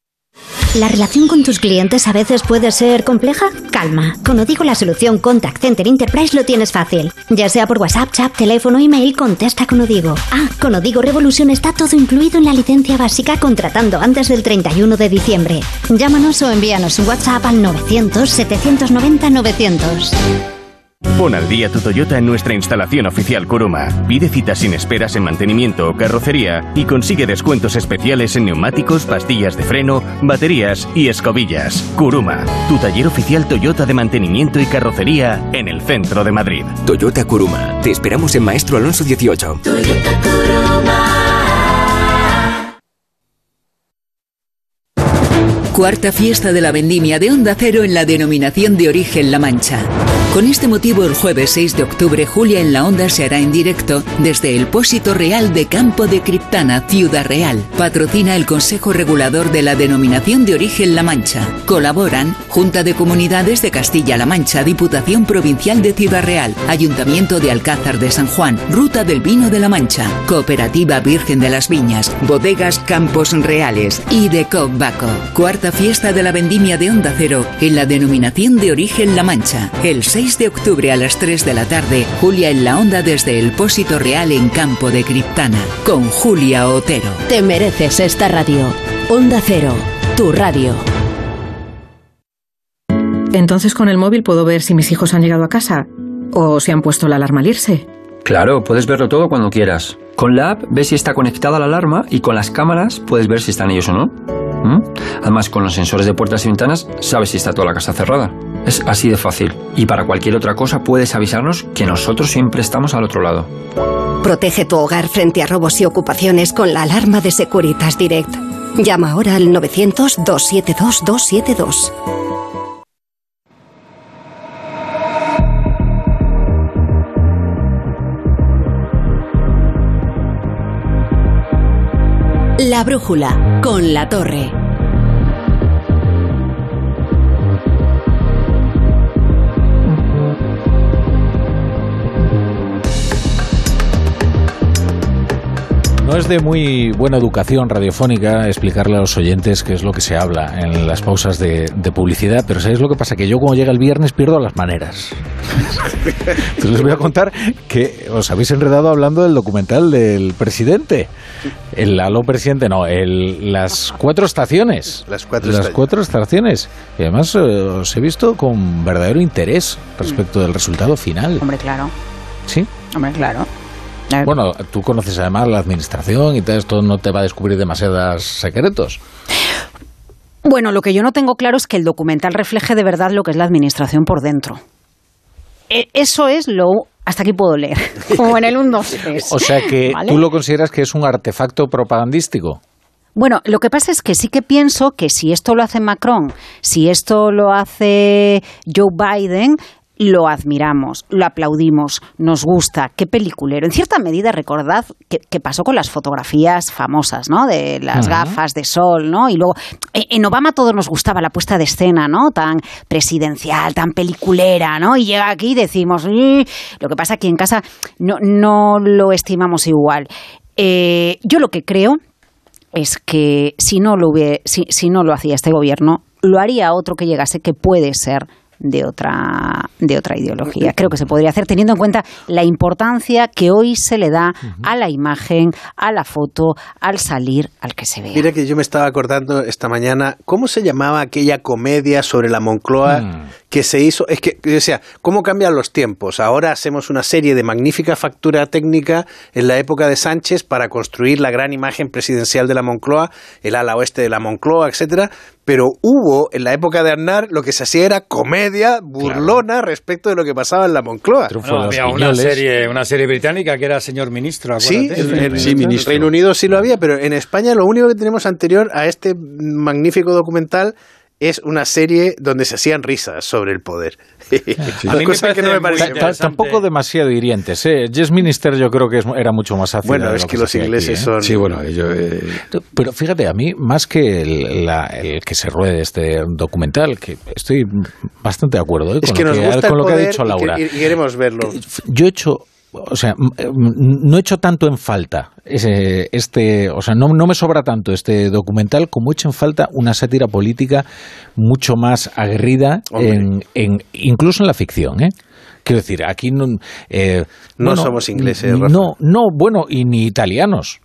¿La relación con tus clientes a veces puede ser compleja? Calma, con Odigo la solución Contact Center Enterprise lo tienes fácil. Ya sea por WhatsApp, chat, teléfono, email, contesta con Odigo. Ah, con Odigo Revolution está todo incluido en la licencia básica contratando antes del 31 de diciembre. Llámanos o envíanos un WhatsApp al 900 790 900. Pon al día tu Toyota en nuestra instalación oficial Kuruma. Pide citas sin esperas en mantenimiento o carrocería y consigue descuentos especiales en neumáticos, pastillas de freno, baterías y escobillas. Kuruma, tu taller oficial Toyota de mantenimiento y carrocería en el centro de Madrid. Toyota Kuruma. Te esperamos en Maestro Alonso 18. Cuarta fiesta de la vendimia de Onda Cero en la denominación de origen La Mancha. Con este motivo, el jueves 6 de octubre, Julia en la Onda se hará en directo desde el Pósito Real de Campo de Criptana, Ciudad Real. Patrocina el Consejo Regulador de la Denominación de Origen La Mancha. Colaboran Junta de Comunidades de Castilla-La Mancha, Diputación Provincial de Ciudad Real, Ayuntamiento de Alcázar de San Juan, Ruta del Vino de La Mancha, Cooperativa Virgen de las Viñas, Bodegas Campos Reales y de Baco. Cuarta fiesta de la vendimia de Onda Cero en la denominación de origen La Mancha. El 6 de octubre a las 3 de la tarde, Julia en la Onda desde el Pósito Real en Campo de Criptana, con Julia Otero. Te mereces esta radio. Onda Cero, tu radio. Entonces con el móvil puedo ver si mis hijos han llegado a casa o si han puesto la alarma al irse. Claro, puedes verlo todo cuando quieras. Con la app ves si está conectada la alarma y con las cámaras puedes ver si están ellos o no. ¿Mm? Además, con los sensores de puertas y ventanas sabes si está toda la casa cerrada. Es así de fácil. Y para cualquier otra cosa puedes avisarnos que nosotros siempre estamos al otro lado. Protege tu hogar frente a robos y ocupaciones con la alarma de Securitas Direct. Llama ahora al 900-272-272. La brújula con la torre. No es de muy buena educación radiofónica explicarle a los oyentes qué es lo que se habla en las pausas de, publicidad, pero ¿sabéis lo que pasa? Que yo cuando llega el viernes pierdo las maneras. Entonces les voy a contar que os habéis enredado hablando del documental del presidente. El Aló presidente, no, el, las cuatro estaciones. Las cuatro Las estaciones. cuatro estaciones. Y además eh, os he visto con verdadero interés respecto del resultado final. Hombre, claro. ¿Sí? Hombre, claro. Bueno, tú conoces además la administración y todo esto no te va a descubrir demasiados secretos. Bueno, lo que yo no tengo claro es que el documental refleje de verdad lo que es la administración por dentro. E- Eso es lo... Hasta aquí puedo leer. Como en el 1, 2, 3. O sea que ¿Vale? tú lo consideras que es un artefacto propagandístico. Bueno, lo que pasa es que sí que pienso que si esto lo hace Macron, si esto lo hace Joe Biden, lo admiramos, lo aplaudimos, nos gusta, qué peliculero. En cierta medida, recordad que, que pasó con las fotografías famosas, ¿no? De las gafas de sol, ¿no? Y luego, eh, en Obama todos nos gustaba la puesta de escena, ¿no? Tan presidencial, tan peliculera, ¿no? Y llega aquí y decimos, "Mm". lo que pasa aquí en casa no, no lo estimamos igual. Eh, yo lo que creo es que si no lo hubie- si, si no lo hacía este gobierno, lo haría otro que llegase que puede ser de otra de otra ideología. Creo que se podría hacer teniendo en cuenta la importancia que hoy se le da a la imagen, a la foto, al salir, al que se vea. Mira que yo me estaba acordando esta mañana, ¿cómo se llamaba aquella comedia sobre la Moncloa Mm. Que se hizo? Es que, yo decía, ¿cómo cambian los tiempos? Ahora hacemos una serie de magnífica factura técnica en la época de Sánchez para construir la gran imagen presidencial de la Moncloa, el ala oeste de la Moncloa, etcétera. Pero hubo, en la época de Aznar, lo que se hacía era comedia burlona respecto de lo que pasaba en la Moncloa. No, había una serie, una serie británica que era Señor Ministro. Sí, en, en Reino Unido sí lo había, pero en España lo único que tenemos anterior a este magnífico documental es una serie donde se hacían risas sobre el poder. A mí Cosa que no me parece Ta- ta- tampoco demasiado hirientes. ¿eh? Jess Minister yo creo que es- era mucho más ácida Bueno, de es lo que los ingleses aquí, ¿eh? son- Sí, bueno, yo... eh, Pero fíjate, a mí, más que el, la- el que se ruede este documental, que estoy bastante de acuerdo ¿eh? Es con, que lo, nos que, gusta con lo que ha dicho y que- Laura. y queremos verlo. Yo he hecho, o sea, eh, no he hecho tanto en falta ese, este, o sea, no, no me sobra tanto este documental como he hecho en falta una sátira política mucho más aguerrida, en, en- incluso en la ficción, ¿eh? Quiero decir, aquí no, eh, No bueno, somos ingleses, Rafa. No, no, bueno, y ni italianos.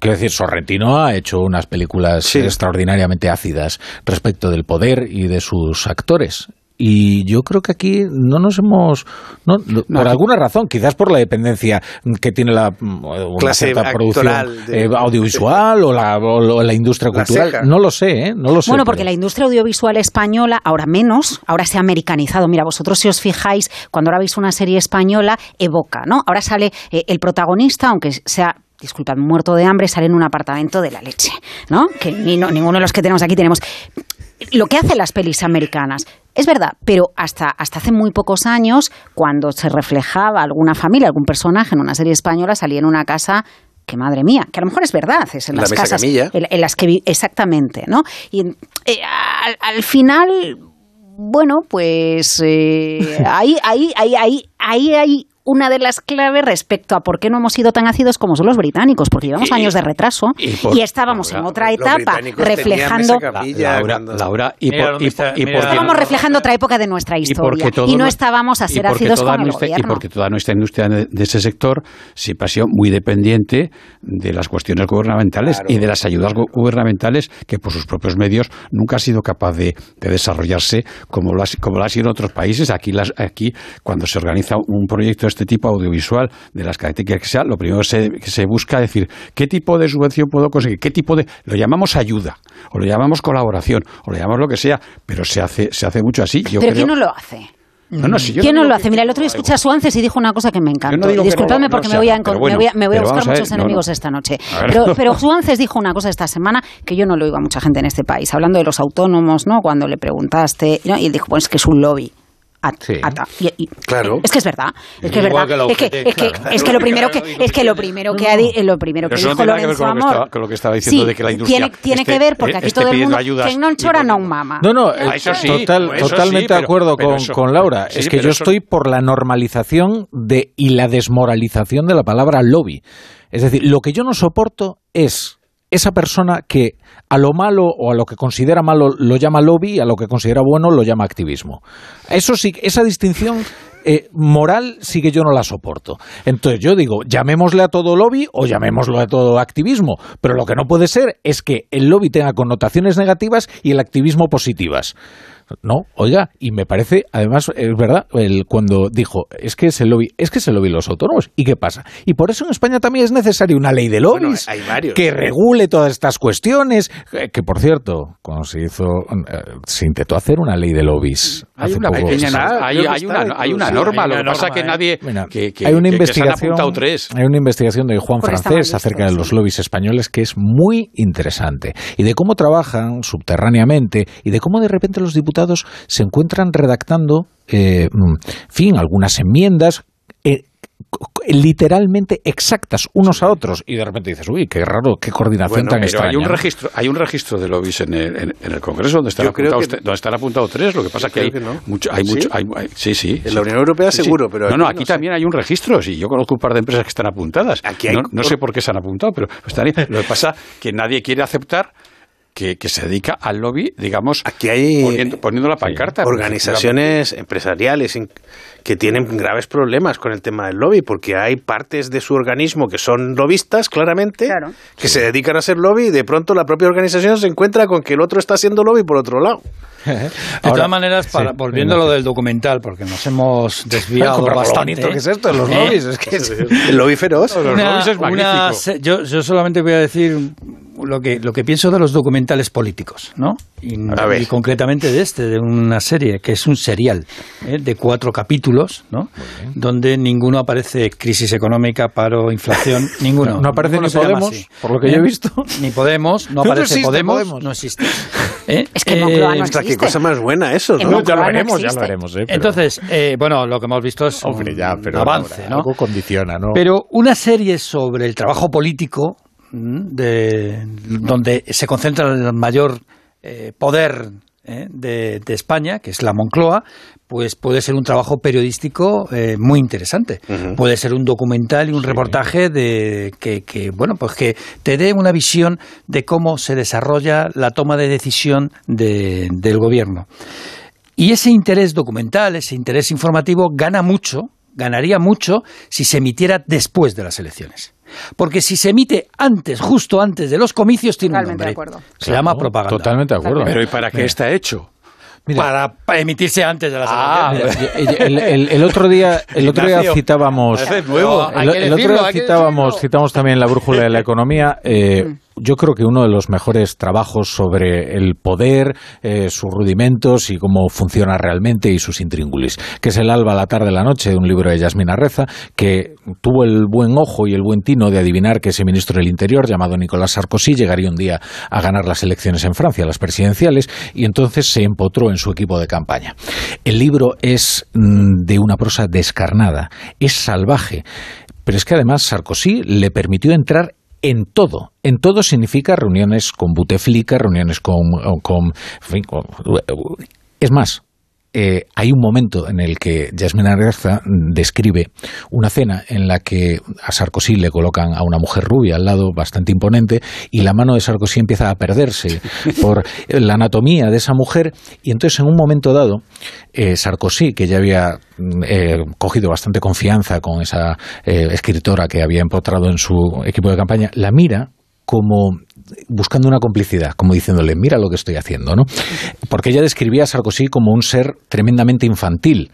Quiero decir, Sorrentino ha hecho unas películas extraordinariamente ácidas respecto del poder y de sus actores. Y yo creo que aquí no nos hemos, no, no, por alguna razón, quizás por la dependencia que tiene la mm, una Clase cierta producción de- eh, audiovisual o la, o la industria La cultural. No lo sé, ¿eh? No lo sé. Bueno, pero- porque la industria audiovisual española, ahora menos, ahora se ha americanizado. Mira, vosotros si os fijáis, cuando ahora veis una serie española, evoca, ¿no? Ahora sale eh, el protagonista, aunque sea disculpad, muerto de hambre, sale en un apartamento de la leche, ¿no? Que ni, no, ninguno de los que tenemos aquí tenemos. Lo que hacen las pelis americanas, es verdad, pero hasta, hasta hace muy pocos años, cuando se reflejaba alguna familia, algún personaje en una serie española, salía en una casa que madre mía, que a lo mejor es verdad, es en La las casas en, en las que vi- exactamente, ¿no? Y eh, al, al final, bueno, pues eh, ahí, ahí, ahí, ahí, ahí hay una de las claves respecto a por qué no hemos sido tan ácidos como son los británicos, porque llevamos Y- años de retraso y y, por- estábamos en otra etapa reflejando capilla Laura, y, por, y, está- y mira estábamos reflejando otra época de nuestra y historia y no estábamos a y ser ácidos con el nuestra- Y gobierno. porque toda nuestra industria de, ese sector siempre ha sido muy dependiente de las cuestiones gubernamentales y de las ayudas gu- gubernamentales que por sus propios medios nunca ha sido capaz de, de desarrollarse como lo, ha, como lo ha sido en otros países. Aquí, las, aquí, cuando se organiza un proyecto de este tipo audiovisual, de las características que sea, lo primero que se, que se busca es decir, ¿qué tipo de subvención puedo conseguir? ¿Qué tipo de...? Lo llamamos ayuda, o lo llamamos colaboración, o lo llamamos lo que sea, pero se hace, se hace mucho así. Yo Pero creo- ¿quién no lo hace? No, no, si yo ¿Quién no lo hace? Mira, el otro día escuché a Suances y dijo una cosa que me encantó. Disculpadme porque me voy a, encon- me voy a, me voy a bueno, buscar a ver, muchos enemigos esta noche. Pero, pero Suances dijo una cosa esta semana que yo no lo oigo a mucha gente en este país, hablando de los autónomos, ¿no? Cuando le preguntaste, ¿no? y él dijo, pues es que es un lobby. At- ata. Y- y- Claro. Es que es verdad, es que es verdad. que es, que, es, que, claro. es que lo primero que es que lo primero que ha lo primero que Pero dijo Lorenzo con lo que Amor. estaba- con lo que estaba diciendo Sí, de que la industria tiene, tiene esté- que ver porque aquí esté todo el mundo que no y chora no mama. No, no, Ah, eh, eso sí, total- eso sí, totalmente pero- de acuerdo pero con, eso- con Laura. sí, es que pero yo eso- estoy por la normalización de y la desmoralización de la palabra lobby. Es decir, lo que yo no soporto es esa persona que a lo malo o a lo que considera malo lo llama lobby y a lo que considera bueno lo llama activismo. Eso sí, esa distinción eh, moral sí que yo no la soporto. Entonces yo digo, llamémosle a todo lobby o llamémoslo a todo activismo, pero lo que no puede ser es que el lobby tenga connotaciones negativas y el activismo positivas. No, oiga, y me parece, además, es verdad, el, cuando dijo, es que es el lobby, es que es el lobby de los autónomos. ¿Y qué pasa? Y por eso en España también es necesaria una ley de lobbies hay varios. que regule todas estas cuestiones. eh, Que, por cierto, cuando se hizo, eh, se intentó hacer una ley de lobbies. Hay hace una poco. pequeña hay, una, hay una norma, lo que pasa que ¿eh? nadie... Mira, que, que- hay una que- que se han investigación, tres. hay una investigación de Juan Francés acerca de los lobbies españoles que es muy interesante y de cómo trabajan subterráneamente y de cómo de repente los diputados se encuentran redactando, eh, mm, en fin, algunas enmiendas. eh, literalmente exactas unos a otros y de repente dices uy qué raro qué coordinación Bueno, tan pero extraña hay un registro, hay un registro de lobbies en el, en, en el Congreso donde están apuntados, que- donde están apuntados tres. Lo que pasa que hay que no. mucho, hay ¿Sí? mucho, hay- hay- sí, sí. En sí. la Unión Europea Sí, sí. seguro, pero no, no, aquí sé. también hay un registro. Sí, yo conozco un par de empresas que están apuntadas. Aquí hay- no, no sé por qué se han apuntado, pero están ahí. Lo que pasa es que nadie quiere aceptar que, que se dedica al lobby, digamos, Aquí hay poniendo, poniendo la pancarta. organizaciones empresariales que tienen graves problemas con el tema del lobby, porque hay partes de su organismo que son lobistas, claramente, que se dedican a ser lobby y de pronto la propia organización se encuentra con que el otro está haciendo lobby por otro lado. De todas maneras, para, sí, volviendo a lo del documental, porque nos hemos desviado lo bastante. bonito que es esto los ¿eh? lobbies es que es- El lobby feroz. Los Una- lobbies es una magnífico. yo, yo solamente voy a decir lo que, lo que pienso de los documentales políticos, ¿no? Y concretamente de este, de una serie que es un serial ¿eh? de cuatro capítulos, ¿no? Donde ninguno aparece crisis económica, paro, inflación, ninguno. No aparece Ninguno ni Podemos, por lo que yo he visto. Ni Podemos, no No aparece existe Podemos, Podemos. no existe. ¿Eh? Es que Moncloa no qué existe. cosa más buena eso, ¿no? Ya lo no veremos ya lo veremos eh, pero- Entonces, eh, bueno, lo que hemos visto es hombre un ya pero avance, ahora, ¿no? algo condiciona no Pero una serie sobre el trabajo político, mm, de, donde se concentra el mayor eh, poder eh, de, de España, que es la Moncloa, pues puede ser un trabajo periodístico eh, muy interesante. Puede ser un documental y un reportaje de que, que, bueno, pues que te dé una visión de cómo se desarrolla la toma de decisión de- del gobierno. Y ese interés documental, ese interés informativo, gana mucho, ganaría mucho si se emitiera después de las elecciones. Porque si se emite antes, justo antes de los comicios, tiene Totalmente un de nombre. acuerdo. Se llama propaganda. totalmente de acuerdo Pero ¿y para qué está hecho? Para, para emitirse antes de las Ah, elecciones. el, el- el otro día, el otro día citábamos, nuevo. el, otro día citábamos, decirlo. citamos también la brújula de la economía. eh, yo creo que uno de los mejores trabajos sobre el poder, eh, sus rudimentos y cómo funciona realmente y sus intríngulis, que es El alba, la tarde, la noche, un libro de Yasmina Reza, que tuvo el buen ojo y el buen tino de adivinar que ese ministro del Interior, llamado Nicolás Sarkozy, llegaría un día a ganar las elecciones en Francia, las presidenciales, y entonces se empotró en su equipo de campaña. El libro es mm, de una prosa descarnada, es salvaje, pero es que además Sarkozy le permitió entrar en todo. En todo significa reuniones con Buteflika, reuniones con... con, es más, eh, hay un momento en el que Yasmina Arreza describe una cena en la que a Sarkozy le colocan a una mujer rubia al lado, bastante imponente, y la mano de Sarkozy empieza a perderse por la anatomía de esa mujer, y entonces en un momento dado, eh, Sarkozy, que ya había eh, cogido bastante confianza con esa escritora que había empotrado en su equipo de campaña, la mira como buscando una complicidad, como diciéndole, mira lo que estoy haciendo, ¿no? Porque ella describía a Sarkozy como un ser tremendamente infantil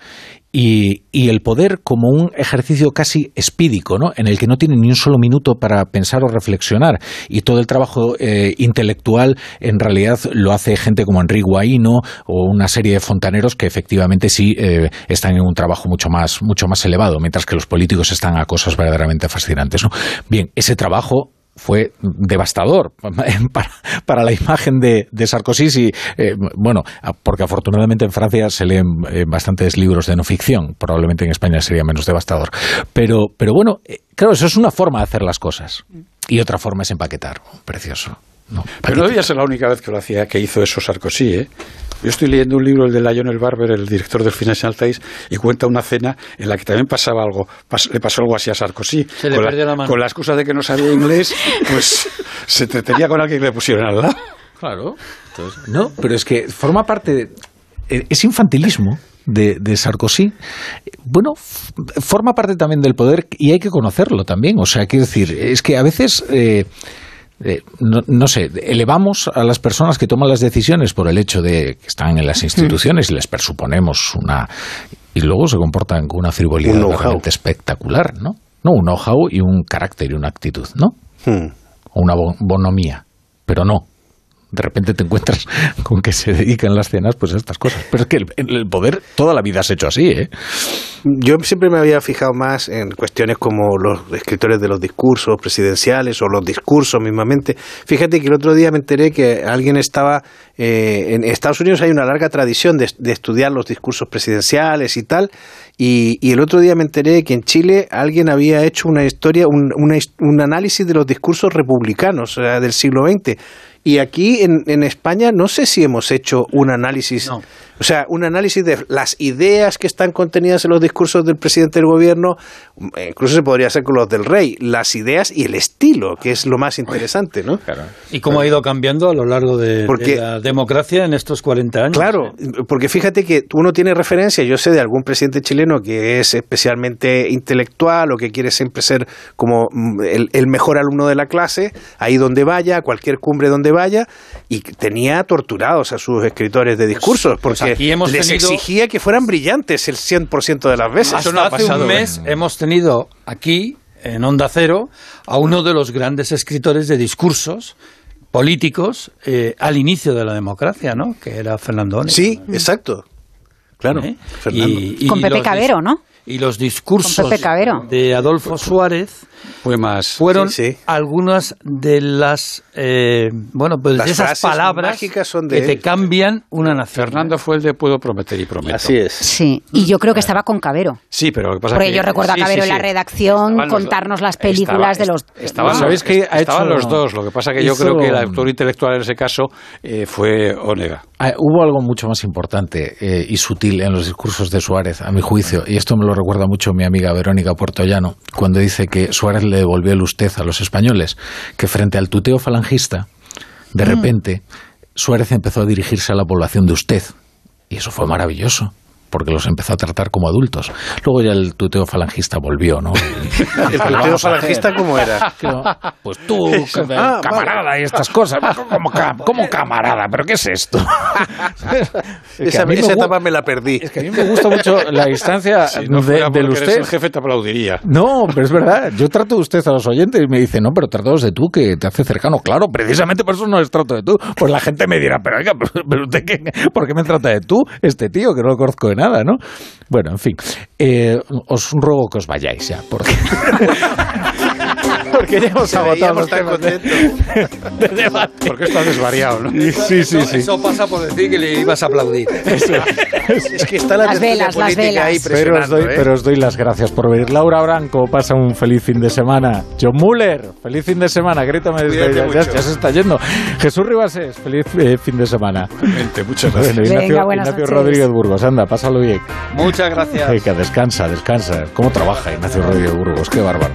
y, el poder como un ejercicio casi espídico, ¿no? en el que no tiene ni un solo minuto para pensar o reflexionar. Y todo el trabajo eh, intelectual en realidad lo hace gente como Enrique Guaino o una serie de fontaneros que efectivamente sí eh, están en un trabajo mucho más, mucho más elevado, mientras que los políticos están a cosas verdaderamente fascinantes. ¿no? Bien, ese trabajo fue devastador para, la imagen de, Sarkozy. Y, eh, bueno, porque afortunadamente en Francia se leen eh, bastantes libros de no ficción. Probablemente en España sería menos devastador. Pero, pero bueno, eh, claro, eso es una forma de hacer las cosas. Y otra forma es empaquetar. Precioso. pero no debía ser la única vez que lo hacía, que hizo eso Sarkozy, ¿eh? Yo estoy leyendo un libro, el de Lionel Barber, el director del Financial Times, y cuenta una cena en la que también pasaba algo, le pasó algo así a Sarkozy. Se le con, perdió la, mano. con la excusa de que no sabía inglés, pues se entretenía con alguien que le pusieron al lado. Claro. no, pero es que forma parte de, e, es infantilismo. De, de, Sarkozy, bueno, forma parte también del poder y hay que conocerlo también. O sea, quiero decir, es que a veces eh, eh, no, sé, elevamos a las personas que toman las decisiones por el hecho de que están en las instituciones y les presuponemos una... y luego se comportan con una frivolidad realmente espectacular, ¿no? No, un know-how y un carácter y una actitud, ¿no? Hmm. O una bonomía, pero no de repente te encuentras con que se dedican las cenas pues a estas cosas. Pero es que el, poder toda la vida has hecho así, ¿eh? Yo siempre me había fijado más en cuestiones como los escritores de los discursos presidenciales o los discursos mismamente. Fíjate que el otro día me enteré que alguien estaba... Eh, en Estados Unidos hay una larga tradición de, estudiar los discursos presidenciales y tal, y, el otro día me enteré que en Chile alguien había hecho una historia, un, un análisis de los discursos republicanos del siglo XX y aquí en, en, España no sé si hemos hecho un análisis, o sea, un análisis de las ideas que están contenidas en los discursos del presidente del gobierno, eh, incluso se podría hacer con los del rey, las ideas y el estilo, que es lo más interesante, ¿no? Y cómo ha ido cambiando a lo largo de, la democracia en estos 40 años. Claro, porque fíjate que uno tiene referencia, yo sé de algún presidente chileno que es especialmente intelectual o que quiere siempre ser como mm, el, el mejor alumno de la clase, ahí donde vaya, cualquier cumbre donde vaya y tenía torturados a sus escritores de discursos pues, porque les exigía que fueran brillantes el 100% de las veces. hace un mes hemos tenido aquí, en Onda Cero, a uno de los grandes escritores de discursos políticos eh, al inicio de la democracia, ¿no? Que era Fernando Onega. Sí, exacto. Claro. ¿Eh? Con Pepe Cabero, ¿no? Y los discursos de Adolfo Suárez fue más. Fueron algunas de las, eh, bueno, pues de esas palabras que te cambian una nación. Fernando fue el de puedo prometer y prometo. Así es. Sí, y yo creo que estaba con Cabero. Sí, pero lo que pasa Porque yo recuerdo a Cabero en la redacción contarnos las películas de los... Estaban, ¿sabéis que estaban los dos, lo que pasa que yo creo que el autor intelectual en ese caso eh, fue Onega. Ah, hubo algo mucho más importante eh, y sutil en los discursos de Suárez, a mi juicio, y esto me lo recuerda mucho mi amiga Verónica Portollano, cuando dice que Suárez le devolvió el usted a los españoles, que frente al tuteo falangista, de mm. repente, Suárez empezó a dirigirse a la población de usted. Y eso fue maravilloso. Porque los empezó a tratar como adultos. Luego ya el tuteo falangista volvió, ¿no? ¿El tuteo falangista cómo era? Pues tú, Ah, camarada y estas cosas. ¿Cómo, ca- cómo camarada? ¿Pero qué es esto? que Esa, a mí me esa etapa me la perdí. Es que a mí me gusta mucho la distancia Si no de- del usted. el jefe te aplaudiría. No, pero es verdad. Yo trato de usted a los oyentes y me dice, no, pero tratados de tú, que te hace cercano. Claro, precisamente por eso no es trato de tú. Pues la gente me dirá, pero oiga, pero, pero usted, qué, ¿por qué me trata de tú, este tío, que no lo conozco de nada, ¿no? Bueno, en fin. Eh, os ruego que os vayáis ya, porque... porque ya hemos agotado los temas de, contento. de debate. Porque está desvariado, ¿no? Sí, sí, sí. Eso pasa por decir que le ibas a aplaudir. Es que está la Las velas, las política ahí velas. Pero os, doy, ¿eh? pero os doy las gracias por venir. Laura Branco, pasa un feliz fin de semana. John Muller, feliz fin de semana. Grítame desde ya, ya- se está yendo. Jesús Ribases, feliz eh, fin de semana. Realmente, muchas gracias. Bueno, Ignacio, Venga, buenas Ignacio noches. Rodríguez Burgos, anda, pásalo bien. Muchas gracias. Venga, descansa, descansa. ¿Cómo trabaja Ignacio Rodríguez Burgos? Qué bárbaro.